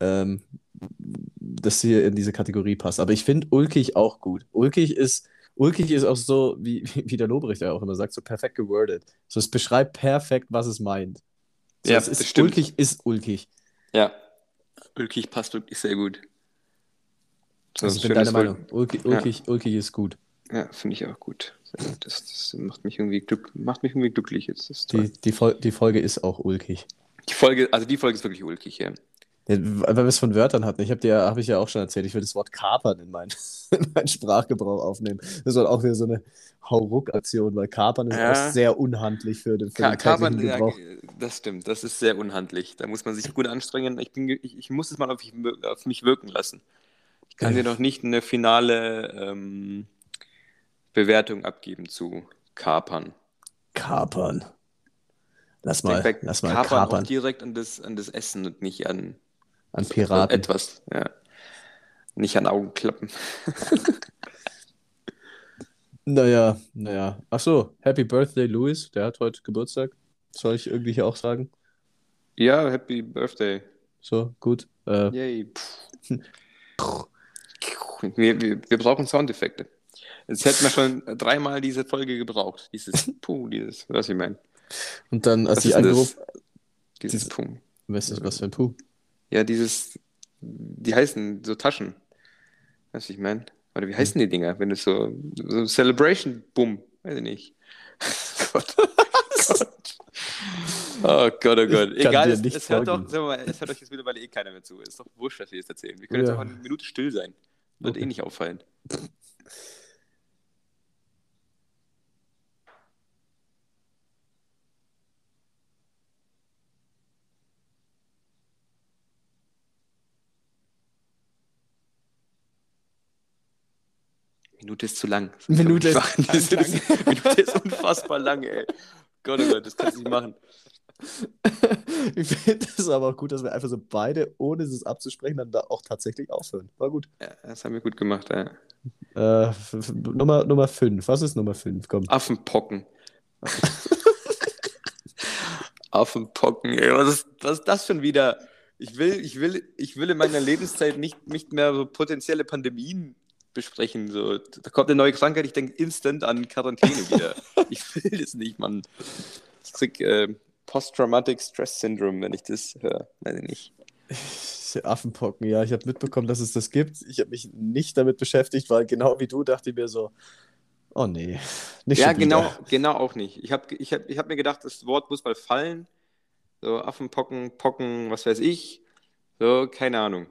B: ähm, das hier in diese Kategorie passt. Aber ich finde ulkig auch gut. Ulkig ist, ulkig ist auch so, wie, wie der Lobrecht ja auch immer sagt, so perfekt gewordet. So, es beschreibt perfekt, was es meint. So,
A: Ja,
B: es
A: das
B: ist
A: stimmt.
B: ulkig, ist ulkig.
A: Ja. Ulkig passt wirklich sehr gut. So,
B: Also ich bin deiner. Meinung. Ulkig,
A: Ja.
B: ulkig, ulkig ist gut.
A: Ja, finde ich auch gut. Das, das macht mich irgendwie glück, macht mich irgendwie glücklich jetzt. Ist.
B: Die, die, Fol die Folge ist auch ulkig.
A: Die Folge, also die Folge ist wirklich ulkig, ja.
B: Ja, weil wir es von Wörtern hatten. Ich habe dir, habe ich ja auch schon erzählt, ich will das Wort kapern in meinen [LAUGHS] in meinen Sprachgebrauch aufnehmen. Das war auch wieder so eine Hauruck-Aktion, weil kapern ist
A: Ja.
B: auch sehr unhandlich für den, für
A: Ka
B: den
A: man,
B: täglichen
A: ja,
B: Gebrauch.
A: das stimmt, das ist sehr unhandlich. Da muss man sich gut anstrengen. Ich, bin, ich, ich muss es mal auf, mich auf mich wirken lassen. Ich kann dir noch nicht eine finale ähm, Bewertung abgeben zu Kapern.
B: Kapern. Lass mal, lass mal
A: Kapern
B: kapern.
A: auch direkt an das, an das Essen und nicht an
B: An Piraten.
A: etwas. Ja. Nicht an Augenklappen. [LAUGHS]
B: Naja, naja. Ach so, Happy Birthday, Louis. Der hat heute Geburtstag. Soll ich irgendwie hier auch sagen?
A: Ja, Happy Birthday.
B: So, gut. Äh,
A: Yay. [LAUGHS] Wir, wir, wir brauchen Soundeffekte. Jetzt hätten wir schon dreimal diese Folge gebraucht. Dieses [LAUGHS] Puh, dieses, was ich meine.
B: und dann, als
A: Was
B: ich angerufen
A: Dieses
B: Diese-
A: Puh.
B: was ist was für ein Puh?
A: Ja, dieses, die heißen so Taschen. Weißt du, ich meine? Oder wie heißen die Dinger? Wenn du so, so Celebration, bumm, weiß ich nicht. Gott. [LAUGHS] Gott. Oh Gott, oh Gott. Egal, es, es, hört doch, mal, es hört euch jetzt mittlerweile eh keiner mehr zu. Ist doch wurscht, dass wir jetzt erzählen. Wir können jetzt
B: Ja.
A: einfach eine Minute still sein. Wird
B: Okay.
A: eh nicht auffallen. Minute ist zu lang.
B: Minute ist lang. [LAUGHS]
A: Minute ist unfassbar lang, ey. Gott, oh Gott, das kannst du nicht machen. [LAUGHS]
B: Ich finde es aber auch gut, dass wir einfach so beide, ohne es abzusprechen, dann da auch tatsächlich aufhören. War gut.
A: Ja, das haben wir gut gemacht, ja.
B: Äh, Nummer, Nummer 5. Was ist Nummer 5? Komm.
A: Affenpocken. [LAUGHS] Affenpocken, ey. Was ist, was ist das schon wieder? Ich will, ich will, ich will in meiner Lebenszeit nicht, nicht mehr so potenzielle Pandemien besprechen. So. Da kommt eine neue Krankheit, ich denke instant an Quarantäne wieder. [LAUGHS] Ich will das nicht, Mann. Ich krieg, äh, Post-Traumatic Stress Syndrome, wenn ich das höre. Weiß ich nicht. [LAUGHS]
B: Affenpocken, ja, ich habe mitbekommen, dass es das gibt. Ich habe mich nicht damit beschäftigt, weil genau wie du dachte ich mir so, oh nee, [LAUGHS] nicht
A: Ja, genau, genau auch nicht. Ich habe ich hab, ich hab mir gedacht, das Wort muss mal fallen. So Affenpocken, Pocken, was weiß ich. So, keine Ahnung.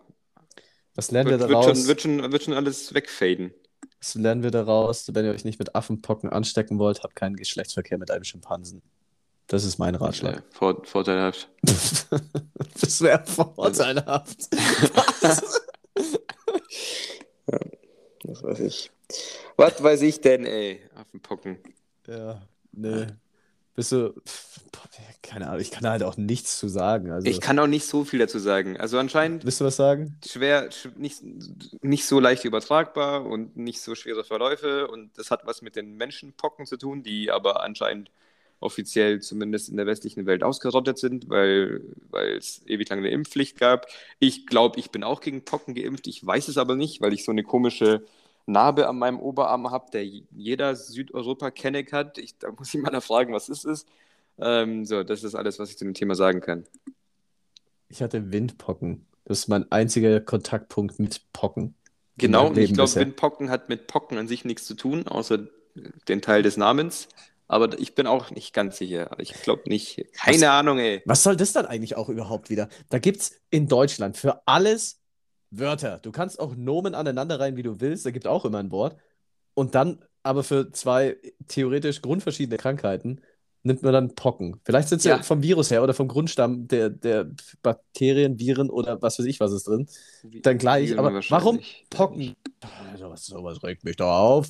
B: Was lernen wir
A: Wird, wird,
B: daraus?
A: schon, wird, schon, wird schon alles wegfaden.
B: Was lernen wir daraus? Wenn ihr euch nicht mit Affenpocken anstecken wollt, habt keinen Geschlechtsverkehr mit einem Schimpansen. Das ist mein Ratschlag.
A: Ja, vor, vorteilhaft. [LAUGHS]
B: das wäre vorteilhaft.
A: Was weiß ich. Was weiß ich denn, ey? Affenpocken.
B: ja, nee. Bist du. Keine Ahnung, ich kann da halt auch nichts zu sagen. Also,
A: Ich kann auch nicht so viel dazu sagen. Also anscheinend
B: willst du was sagen?
A: schwer, sch- nicht, nicht so leicht übertragbar und nicht so schwere Verläufe. Und das hat was mit den Menschenpocken zu tun, die aber anscheinend offiziell zumindest in der westlichen Welt ausgerottet sind, weil, weil es ewig lange eine Impfpflicht gab. Ich glaube, ich bin auch gegen Pocken geimpft. Ich weiß es aber nicht, weil ich so eine komische Narbe an meinem Oberarm habe, der jeder Südeuropa-Kenneck hat. Ich, da muss ich mal fragen, was es ist. Ähm, so, das ist alles, was ich zu dem Thema sagen kann.
B: Ich hatte Windpocken. Das ist mein einziger Kontaktpunkt mit Pocken.
A: Genau, und ich glaube. Windpocken hat mit Pocken an sich nichts zu tun, außer den Teil des Namens. Aber ich bin auch nicht ganz sicher. Ich glaube nicht. Keine
B: Was-
A: Ahnung, ey.
B: Was soll das dann eigentlich auch überhaupt wieder? Da gibt es in Deutschland für alles Wörter. Du kannst auch Nomen aneinander rein, wie du willst. Da gibt auch immer ein Wort. Und dann aber für zwei theoretisch grundverschiedene Krankheiten nimmt man dann Pocken. Vielleicht sind sie
A: Ja.
B: vom Virus her oder vom Grundstamm der, der Bakterien, Viren oder was weiß ich, was ist drin. Dann gleich.
A: Viren
B: Aber warum Pocken? Sowas, sowas regt mich doch auf.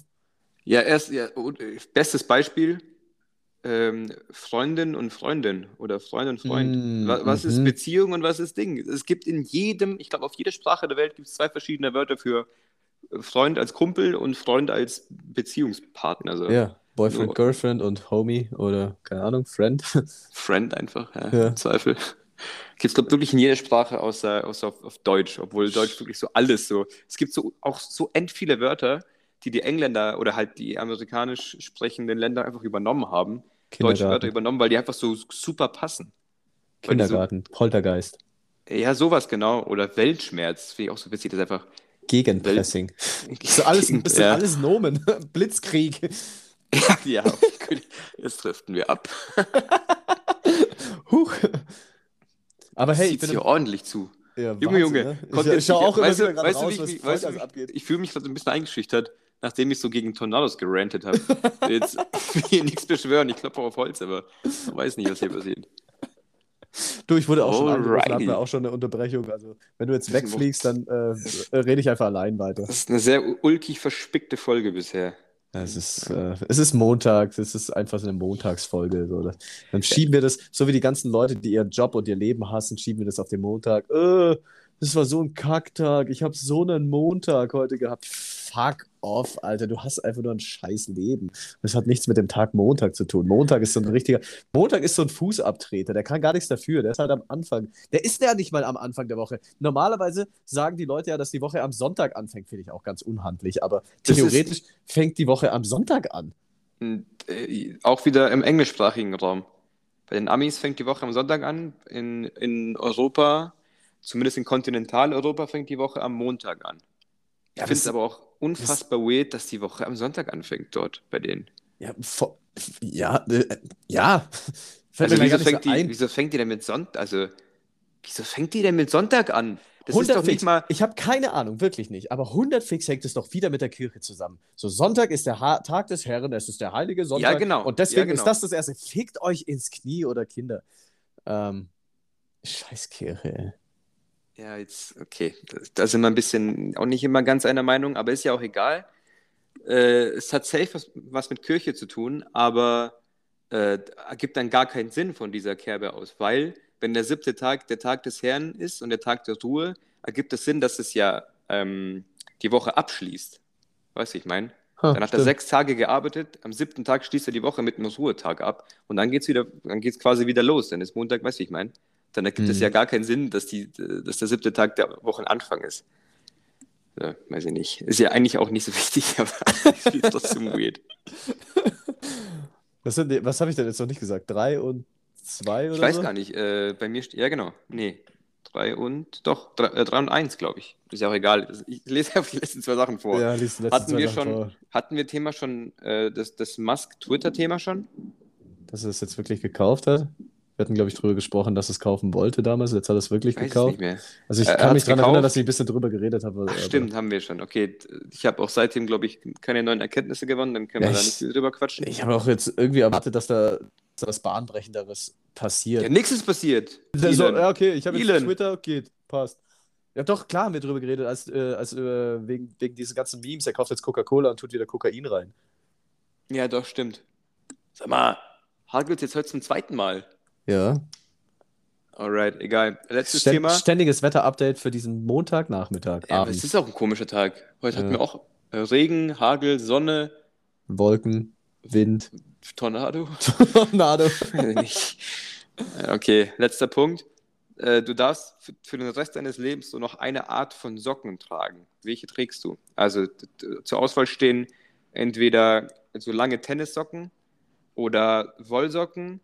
A: Ja, erst, ja, äh, bestes Beispiel: ähm, Freundin und Freundin oder Freund und Freund.
B: Mm,
A: Wa- Was ist
B: mhm.
A: Beziehung und was ist Ding? Es gibt in jedem, ich glaube, auf jeder Sprache der Welt gibt es zwei verschiedene Wörter für äh, Freund als Kumpel und Freund als Beziehungspartner. Also
B: Ja, Boyfriend,
A: Nur-
B: Girlfriend und Homie oder keine Ahnung, Friend. [LAUGHS]
A: Friend einfach, ja,
B: Ja.
A: im Zweifel. Gibt es, glaube wirklich in jeder Sprache außer, außer auf, auf Deutsch, obwohl Deutsch wirklich so alles so. Es gibt so auch so end viele Wörter, die die Engländer oder halt die amerikanisch sprechenden Länder einfach übernommen haben. Deutsche Wörter
B: Kindergarten.
A: übernommen, weil die einfach so super passen. Die so-
B: Kindergarten, Poltergeist,
A: Ja, sowas genau. Oder Weltschmerz, finde ich auch so witzig, das ist einfach.
B: Gegenpressing. So alles, [LAUGHS] das sind
A: ja.
B: alles Nomen. [LAUGHS] Blitzkrieg. [LAUGHS]
A: ja, jetzt driften wir ab.
B: Huch. Aber hey, ich bin
A: hier ordentlich zu.
B: ja,
A: Junge,
B: Wahnsinn,
A: Junge,
B: ne? Ich, ich
A: nicht-
B: auch immer
A: weißt du-
B: wieder
A: weißt du,
B: raus,
A: wie
B: was
A: ich- weißt du, wie-
B: abgeht.
A: Ich fühle mich gerade ein bisschen eingeschüchtert, nachdem ich so gegen Tornados gerantet habe. Jetzt [LAUGHS] will ich nichts beschwören, ich klopfe auf Holz, aber ich weiß nicht, was hier passiert.
B: Du, ich wurde auch schon angerufen,
A: Alrighty.
B: hatten wir auch schon eine Unterbrechung. Also, wenn du jetzt wegfliegst, dann äh, rede ich einfach allein weiter.
A: Das ist eine sehr ulkig verspickte Folge bisher.
B: Es ist, äh, es ist Montag, es ist einfach so eine Montagsfolge. So. Dann schieben wir das, so wie die ganzen Leute, die ihren Job und ihr Leben hassen, schieben wir das auf den Montag. Äh, das war so ein Kacktag. Ich habe so einen Montag heute gehabt. Fuck off, Alter. Du hast einfach nur ein scheiß Leben. Das hat nichts mit dem Tag Montag zu tun. Montag ist so ein richtiger. Montag ist so ein Fußabtreter. Der kann gar nichts dafür. Der ist halt am Anfang. Der ist ja nicht mal am Anfang der Woche. Normalerweise sagen die Leute ja, dass die Woche am Sonntag anfängt. Finde ich auch ganz unhandlich. Aber theoretisch fängt die Woche am Sonntag an.
A: Äh, auch wieder im englischsprachigen Raum. Bei den Amis fängt die Woche am Sonntag an. In, in Europa, zumindest in Kontinentaleuropa, fängt die Woche am Montag an. Ich
B: Ja,
A: finde es aber auch unfassbar weird, dass die Woche am Sonntag anfängt dort bei denen.
B: Ja, vo- ja, äh, ja. [LAUGHS] Fällt
A: Also wieso fängt,
B: so
A: die, wieso fängt die denn mit Sonntag? Also, wieso fängt die denn mit Sonntag an? Das ist
B: 100
A: doch nicht
B: fix.
A: mal.
B: Ich habe keine Ahnung, wirklich nicht. Aber 100 fix hängt es doch wieder mit der Kirche zusammen. So, Sonntag ist der ha Tag des Herrn, es ist der heilige Sonntag.
A: Ja, genau.
B: Und deswegen
A: Ja, genau.
B: ist das das Erste. Fickt euch ins Knie oder Kinder. Ähm, scheiß Kirche, ey.
A: Ja, jetzt, okay. Da, sind wir ein bisschen auch nicht immer ganz einer Meinung, aber ist ja auch egal. Äh, es hat safe was, was mit Kirche zu tun, aber äh, ergibt dann gar keinen Sinn von dieser Kerbe aus, weil, wenn der siebte Tag der Tag des Herrn ist und der Tag der Ruhe, ergibt es Sinn, dass es ja ähm, die Woche abschließt. Weißt du, ich meine?
B: Ha,
A: Dann hat er
B: stimmt.
A: sechs Tage gearbeitet, am siebten Tag schließt er die Woche mit einem Ruhetag ab und dann geht's wieder, dann geht's quasi wieder los. Dann ist Montag, weißt du, ich meine? Dann ergibt es
B: Mhm.
A: ja gar keinen Sinn, dass, die, dass der siebte Tag der Wochenanfang ist. Ja, weiß ich nicht. Ist ja eigentlich auch nicht so [LAUGHS] wichtig, aber ich trotzdem [LAUGHS] weird.
B: Was, die- was habe ich denn jetzt noch nicht gesagt? Drei und 2 oder
A: Ich weiß
B: so?
A: gar nicht. Äh, bei mir steht, ja genau. Nee. 3 und, doch, 3 und 1, glaube ich. Ist ja auch egal. Ich lese [LAUGHS] einfach die letzten zwei Sachen vor.
B: Ja, liest die letzten
A: Hatten
B: zwei
A: wir
B: Sachen
A: schon,
B: vor.
A: hatten wir Thema schon, äh, das, das Musk-Twitter-Thema schon?
B: Dass er es jetzt wirklich gekauft hat. Wir hatten, glaube ich, drüber gesprochen, dass es kaufen wollte damals. Jetzt hat er es wirklich
A: Weiß es
B: gekauft.
A: nicht mehr.
B: Also ich
A: Er- er
B: kann mich daran erinnern, dass ich ein bisschen drüber geredet habe.
A: Ach, stimmt, haben wir schon. Okay, ich habe auch seitdem, glaube ich, keine neuen Erkenntnisse gewonnen, dann können
B: Ja,
A: wir da
B: ich-
A: nicht viel drüber quatschen.
B: Ich habe auch jetzt irgendwie erwartet, dass da da was Bahnbrechenderes passiert.
A: Ja, nichts ist passiert.
B: So, ja, okay, ich habe jetzt. Twitter, geht, passt. Ja, doch, klar haben wir drüber geredet, als, äh, als äh, wegen, wegen diesen ganzen Memes. Er kauft jetzt Coca-Cola und tut wieder Kokain rein.
A: Ja, doch, stimmt. Sag mal, hagelt jetzt heute zum zweiten Mal.
B: Ja.
A: Alright, egal. Letztes
B: Stä-
A: Thema.
B: Ständiges Wetter-Update für diesen Montagnachmittag,
A: Ja, es ist auch ein komischer Tag. Heute hatten
B: Ja.
A: wir auch äh, Regen, Hagel, Sonne,
B: Wolken, Wind,
A: Tornado. [LAUGHS]
B: Tornado.
A: Okay, letzter Punkt. Äh, Du darfst für, den Rest deines Lebens nur noch eine Art von Socken tragen. Welche trägst du? Also zur Auswahl stehen entweder so lange Tennissocken oder Wollsocken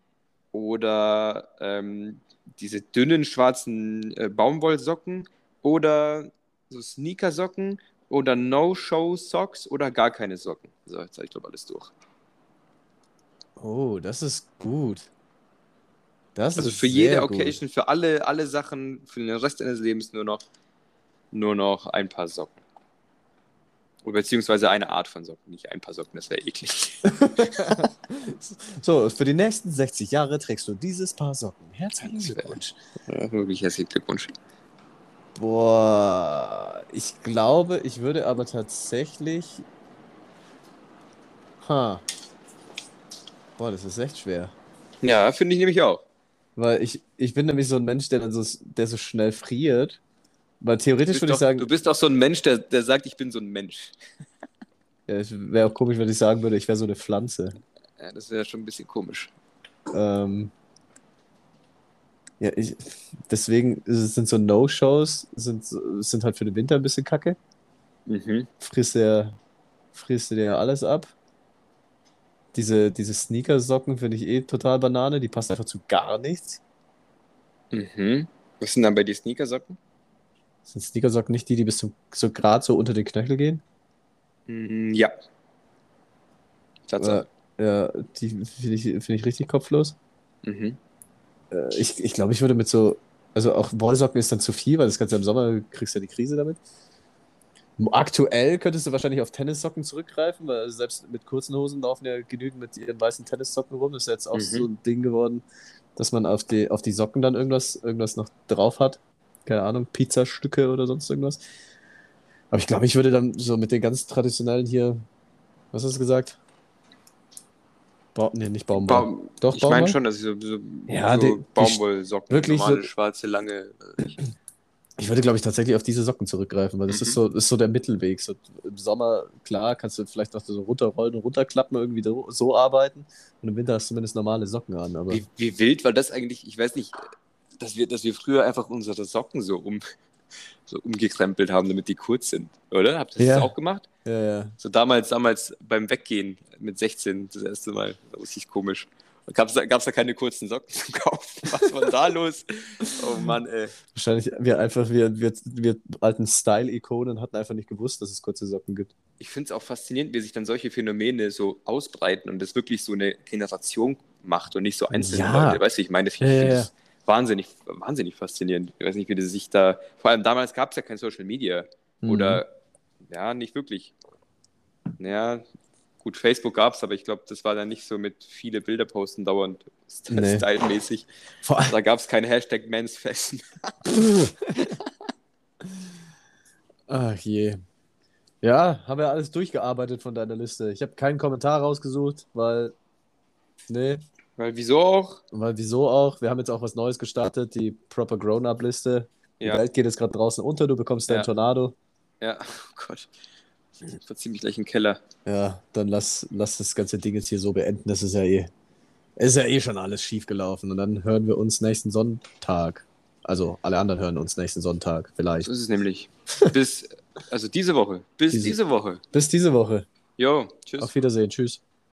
A: oder ähm, diese dünnen schwarzen äh, Baumwollsocken oder so Sneakersocken oder No-Show-Socks oder gar keine Socken. So, jetzt habe ich glaube alles durch.
B: Oh, das ist gut. Das
A: Also
B: ist
A: für jede
B: sehr gut.
A: Occasion, für alle, alle Sachen, für den Rest deines Lebens nur noch, nur noch ein paar Socken. Oder beziehungsweise eine Art von Socken, nicht ein paar Socken, das wäre eklig. [LAUGHS]
B: So, für die nächsten 60 Jahre trägst du dieses Paar Socken. Herzlichen Glückwunsch.
A: Ja, wirklich herzlichen Glückwunsch.
B: Boah, ich glaube, ich würde aber tatsächlich. Ha. Boah, das ist echt schwer.
A: Ja, finde ich nämlich auch.
B: Weil ich, ich bin nämlich so ein Mensch, der dann so, der so schnell friert. Weil theoretisch würde
A: doch,
B: ich sagen,
A: du bist auch so ein Mensch, der, der sagt, ich bin so ein Mensch. [LAUGHS]
B: ja, es wäre auch komisch, wenn ich sagen würde, ich wäre so eine Pflanze.
A: Ja, das wäre schon ein bisschen komisch.
B: Ähm, ja, ich, deswegen sind so No-Shows, sind, sind halt für den Winter ein bisschen kacke.
A: Mhm.
B: Frisst der, frisst dir ja alles ab. Diese, diese Sneakersocken finde ich eh total Banane, die passen einfach zu gar nichts.
A: Mhm. Was sind dann bei dir Sneakersocken?
B: Sind Sneakersocken nicht die, die bis zum, so gerade so unter den Knöchel gehen?
A: Mhm, ja. Tatsache.
B: Äh, ja, die finde ich, find ich richtig kopflos.
A: Mhm.
B: Äh, ich ich glaube, ich würde mit so, also auch Wollsocken ist dann zu viel, weil das Ganze im Sommer kriegst du ja die Krise damit. Aktuell könntest du wahrscheinlich auf Tennissocken zurückgreifen, weil selbst mit kurzen Hosen laufen ja genügend mit ihren weißen Tennissocken rum. Das ist jetzt auch
A: Mhm.
B: so ein Ding geworden, dass man auf die, auf die Socken dann irgendwas, irgendwas noch drauf hat. Keine Ahnung, Pizzastücke oder sonst irgendwas. Aber ich glaube, ich würde dann so mit den ganz traditionellen hier, was hast du gesagt? Ba nee, nicht Baumwoll.
A: Baum,
B: Doch,
A: ich meine
B: Baumwoll?
A: schon, dass ich so, so,
B: Ja,
A: so Baumwollsocken,
B: wirklich
A: normale,
B: so-
A: schwarze, lange. äh, [CLEARS THROAT]
B: Ich würde, glaube ich, tatsächlich auf diese Socken zurückgreifen, weil das ist
A: Mhm.
B: so, ist so der Mittelweg. So, Im Sommer, klar, kannst du vielleicht noch so runterrollen und runterklappen, irgendwie so, so arbeiten. Und im Winter hast du zumindest normale Socken an. Aber
A: Wie, wie wild war das eigentlich? Ich weiß nicht, dass wir, dass wir früher einfach unsere Socken so, um, [LAUGHS] so umgekrempelt haben, damit die kurz sind, oder? Habt ihr das
B: Ja.
A: auch gemacht?
B: ja, ja.
A: So damals, damals beim Weggehen mit 16, das erste Mal, das war richtig komisch. Gab es da, gab's da keine kurzen Socken zum Kaufen? [LAUGHS] Was war da los? Oh Mann, ey.
B: Wahrscheinlich, wir einfach, wir, wir, wir alten Style-Ikonen hatten einfach nicht gewusst, dass es kurze Socken gibt.
A: Ich finde es auch faszinierend, wie sich dann solche Phänomene so ausbreiten und das wirklich so eine Generation macht und nicht so einzelne
B: Ja.
A: Leute. Weißt du, ich meine, ich
B: Ja, ja,
A: wahnsinnig, wahnsinnig faszinierend. Ich weiß nicht, wie das sich da. Vor allem damals gab es ja kein Social Media.
B: Mhm.
A: Oder ja, nicht wirklich. Naja, gut, Facebook gab es, aber ich glaube, das war dann nicht so mit viele Bilder posten dauernd st-
B: Nee.
A: stylemäßig.
B: Vor allem,
A: Da gab es keinen Hashtag Mansfashion. [LAUGHS]
B: ach je. Ja, haben wir alles durchgearbeitet von deiner Liste. Ich habe keinen Kommentar rausgesucht, weil, nee,
A: Weil wieso auch?
B: weil wieso auch? Wir haben jetzt auch was Neues gestartet, die Proper Grown-Up-Liste. Die
A: Ja,
B: Welt geht jetzt gerade draußen unter, du bekommst deinen
A: Ja.
B: Tornado.
A: ja, [LAUGHS] oh Gott. Ich verzieh mich gleich im Keller.
B: Ja, dann lass, lass das ganze Ding jetzt hier so beenden. Das ist ja eh, ist ja eh schon alles schief gelaufen. Und dann hören wir uns nächsten Sonntag. Also alle anderen hören uns nächsten Sonntag vielleicht.
A: So ist es nämlich. Bis, also diese Woche. Bis
B: Diese-
A: diese Woche.
B: Bis diese Woche.
A: Jo, tschüss.
B: Auf Wiedersehen. Tschüss.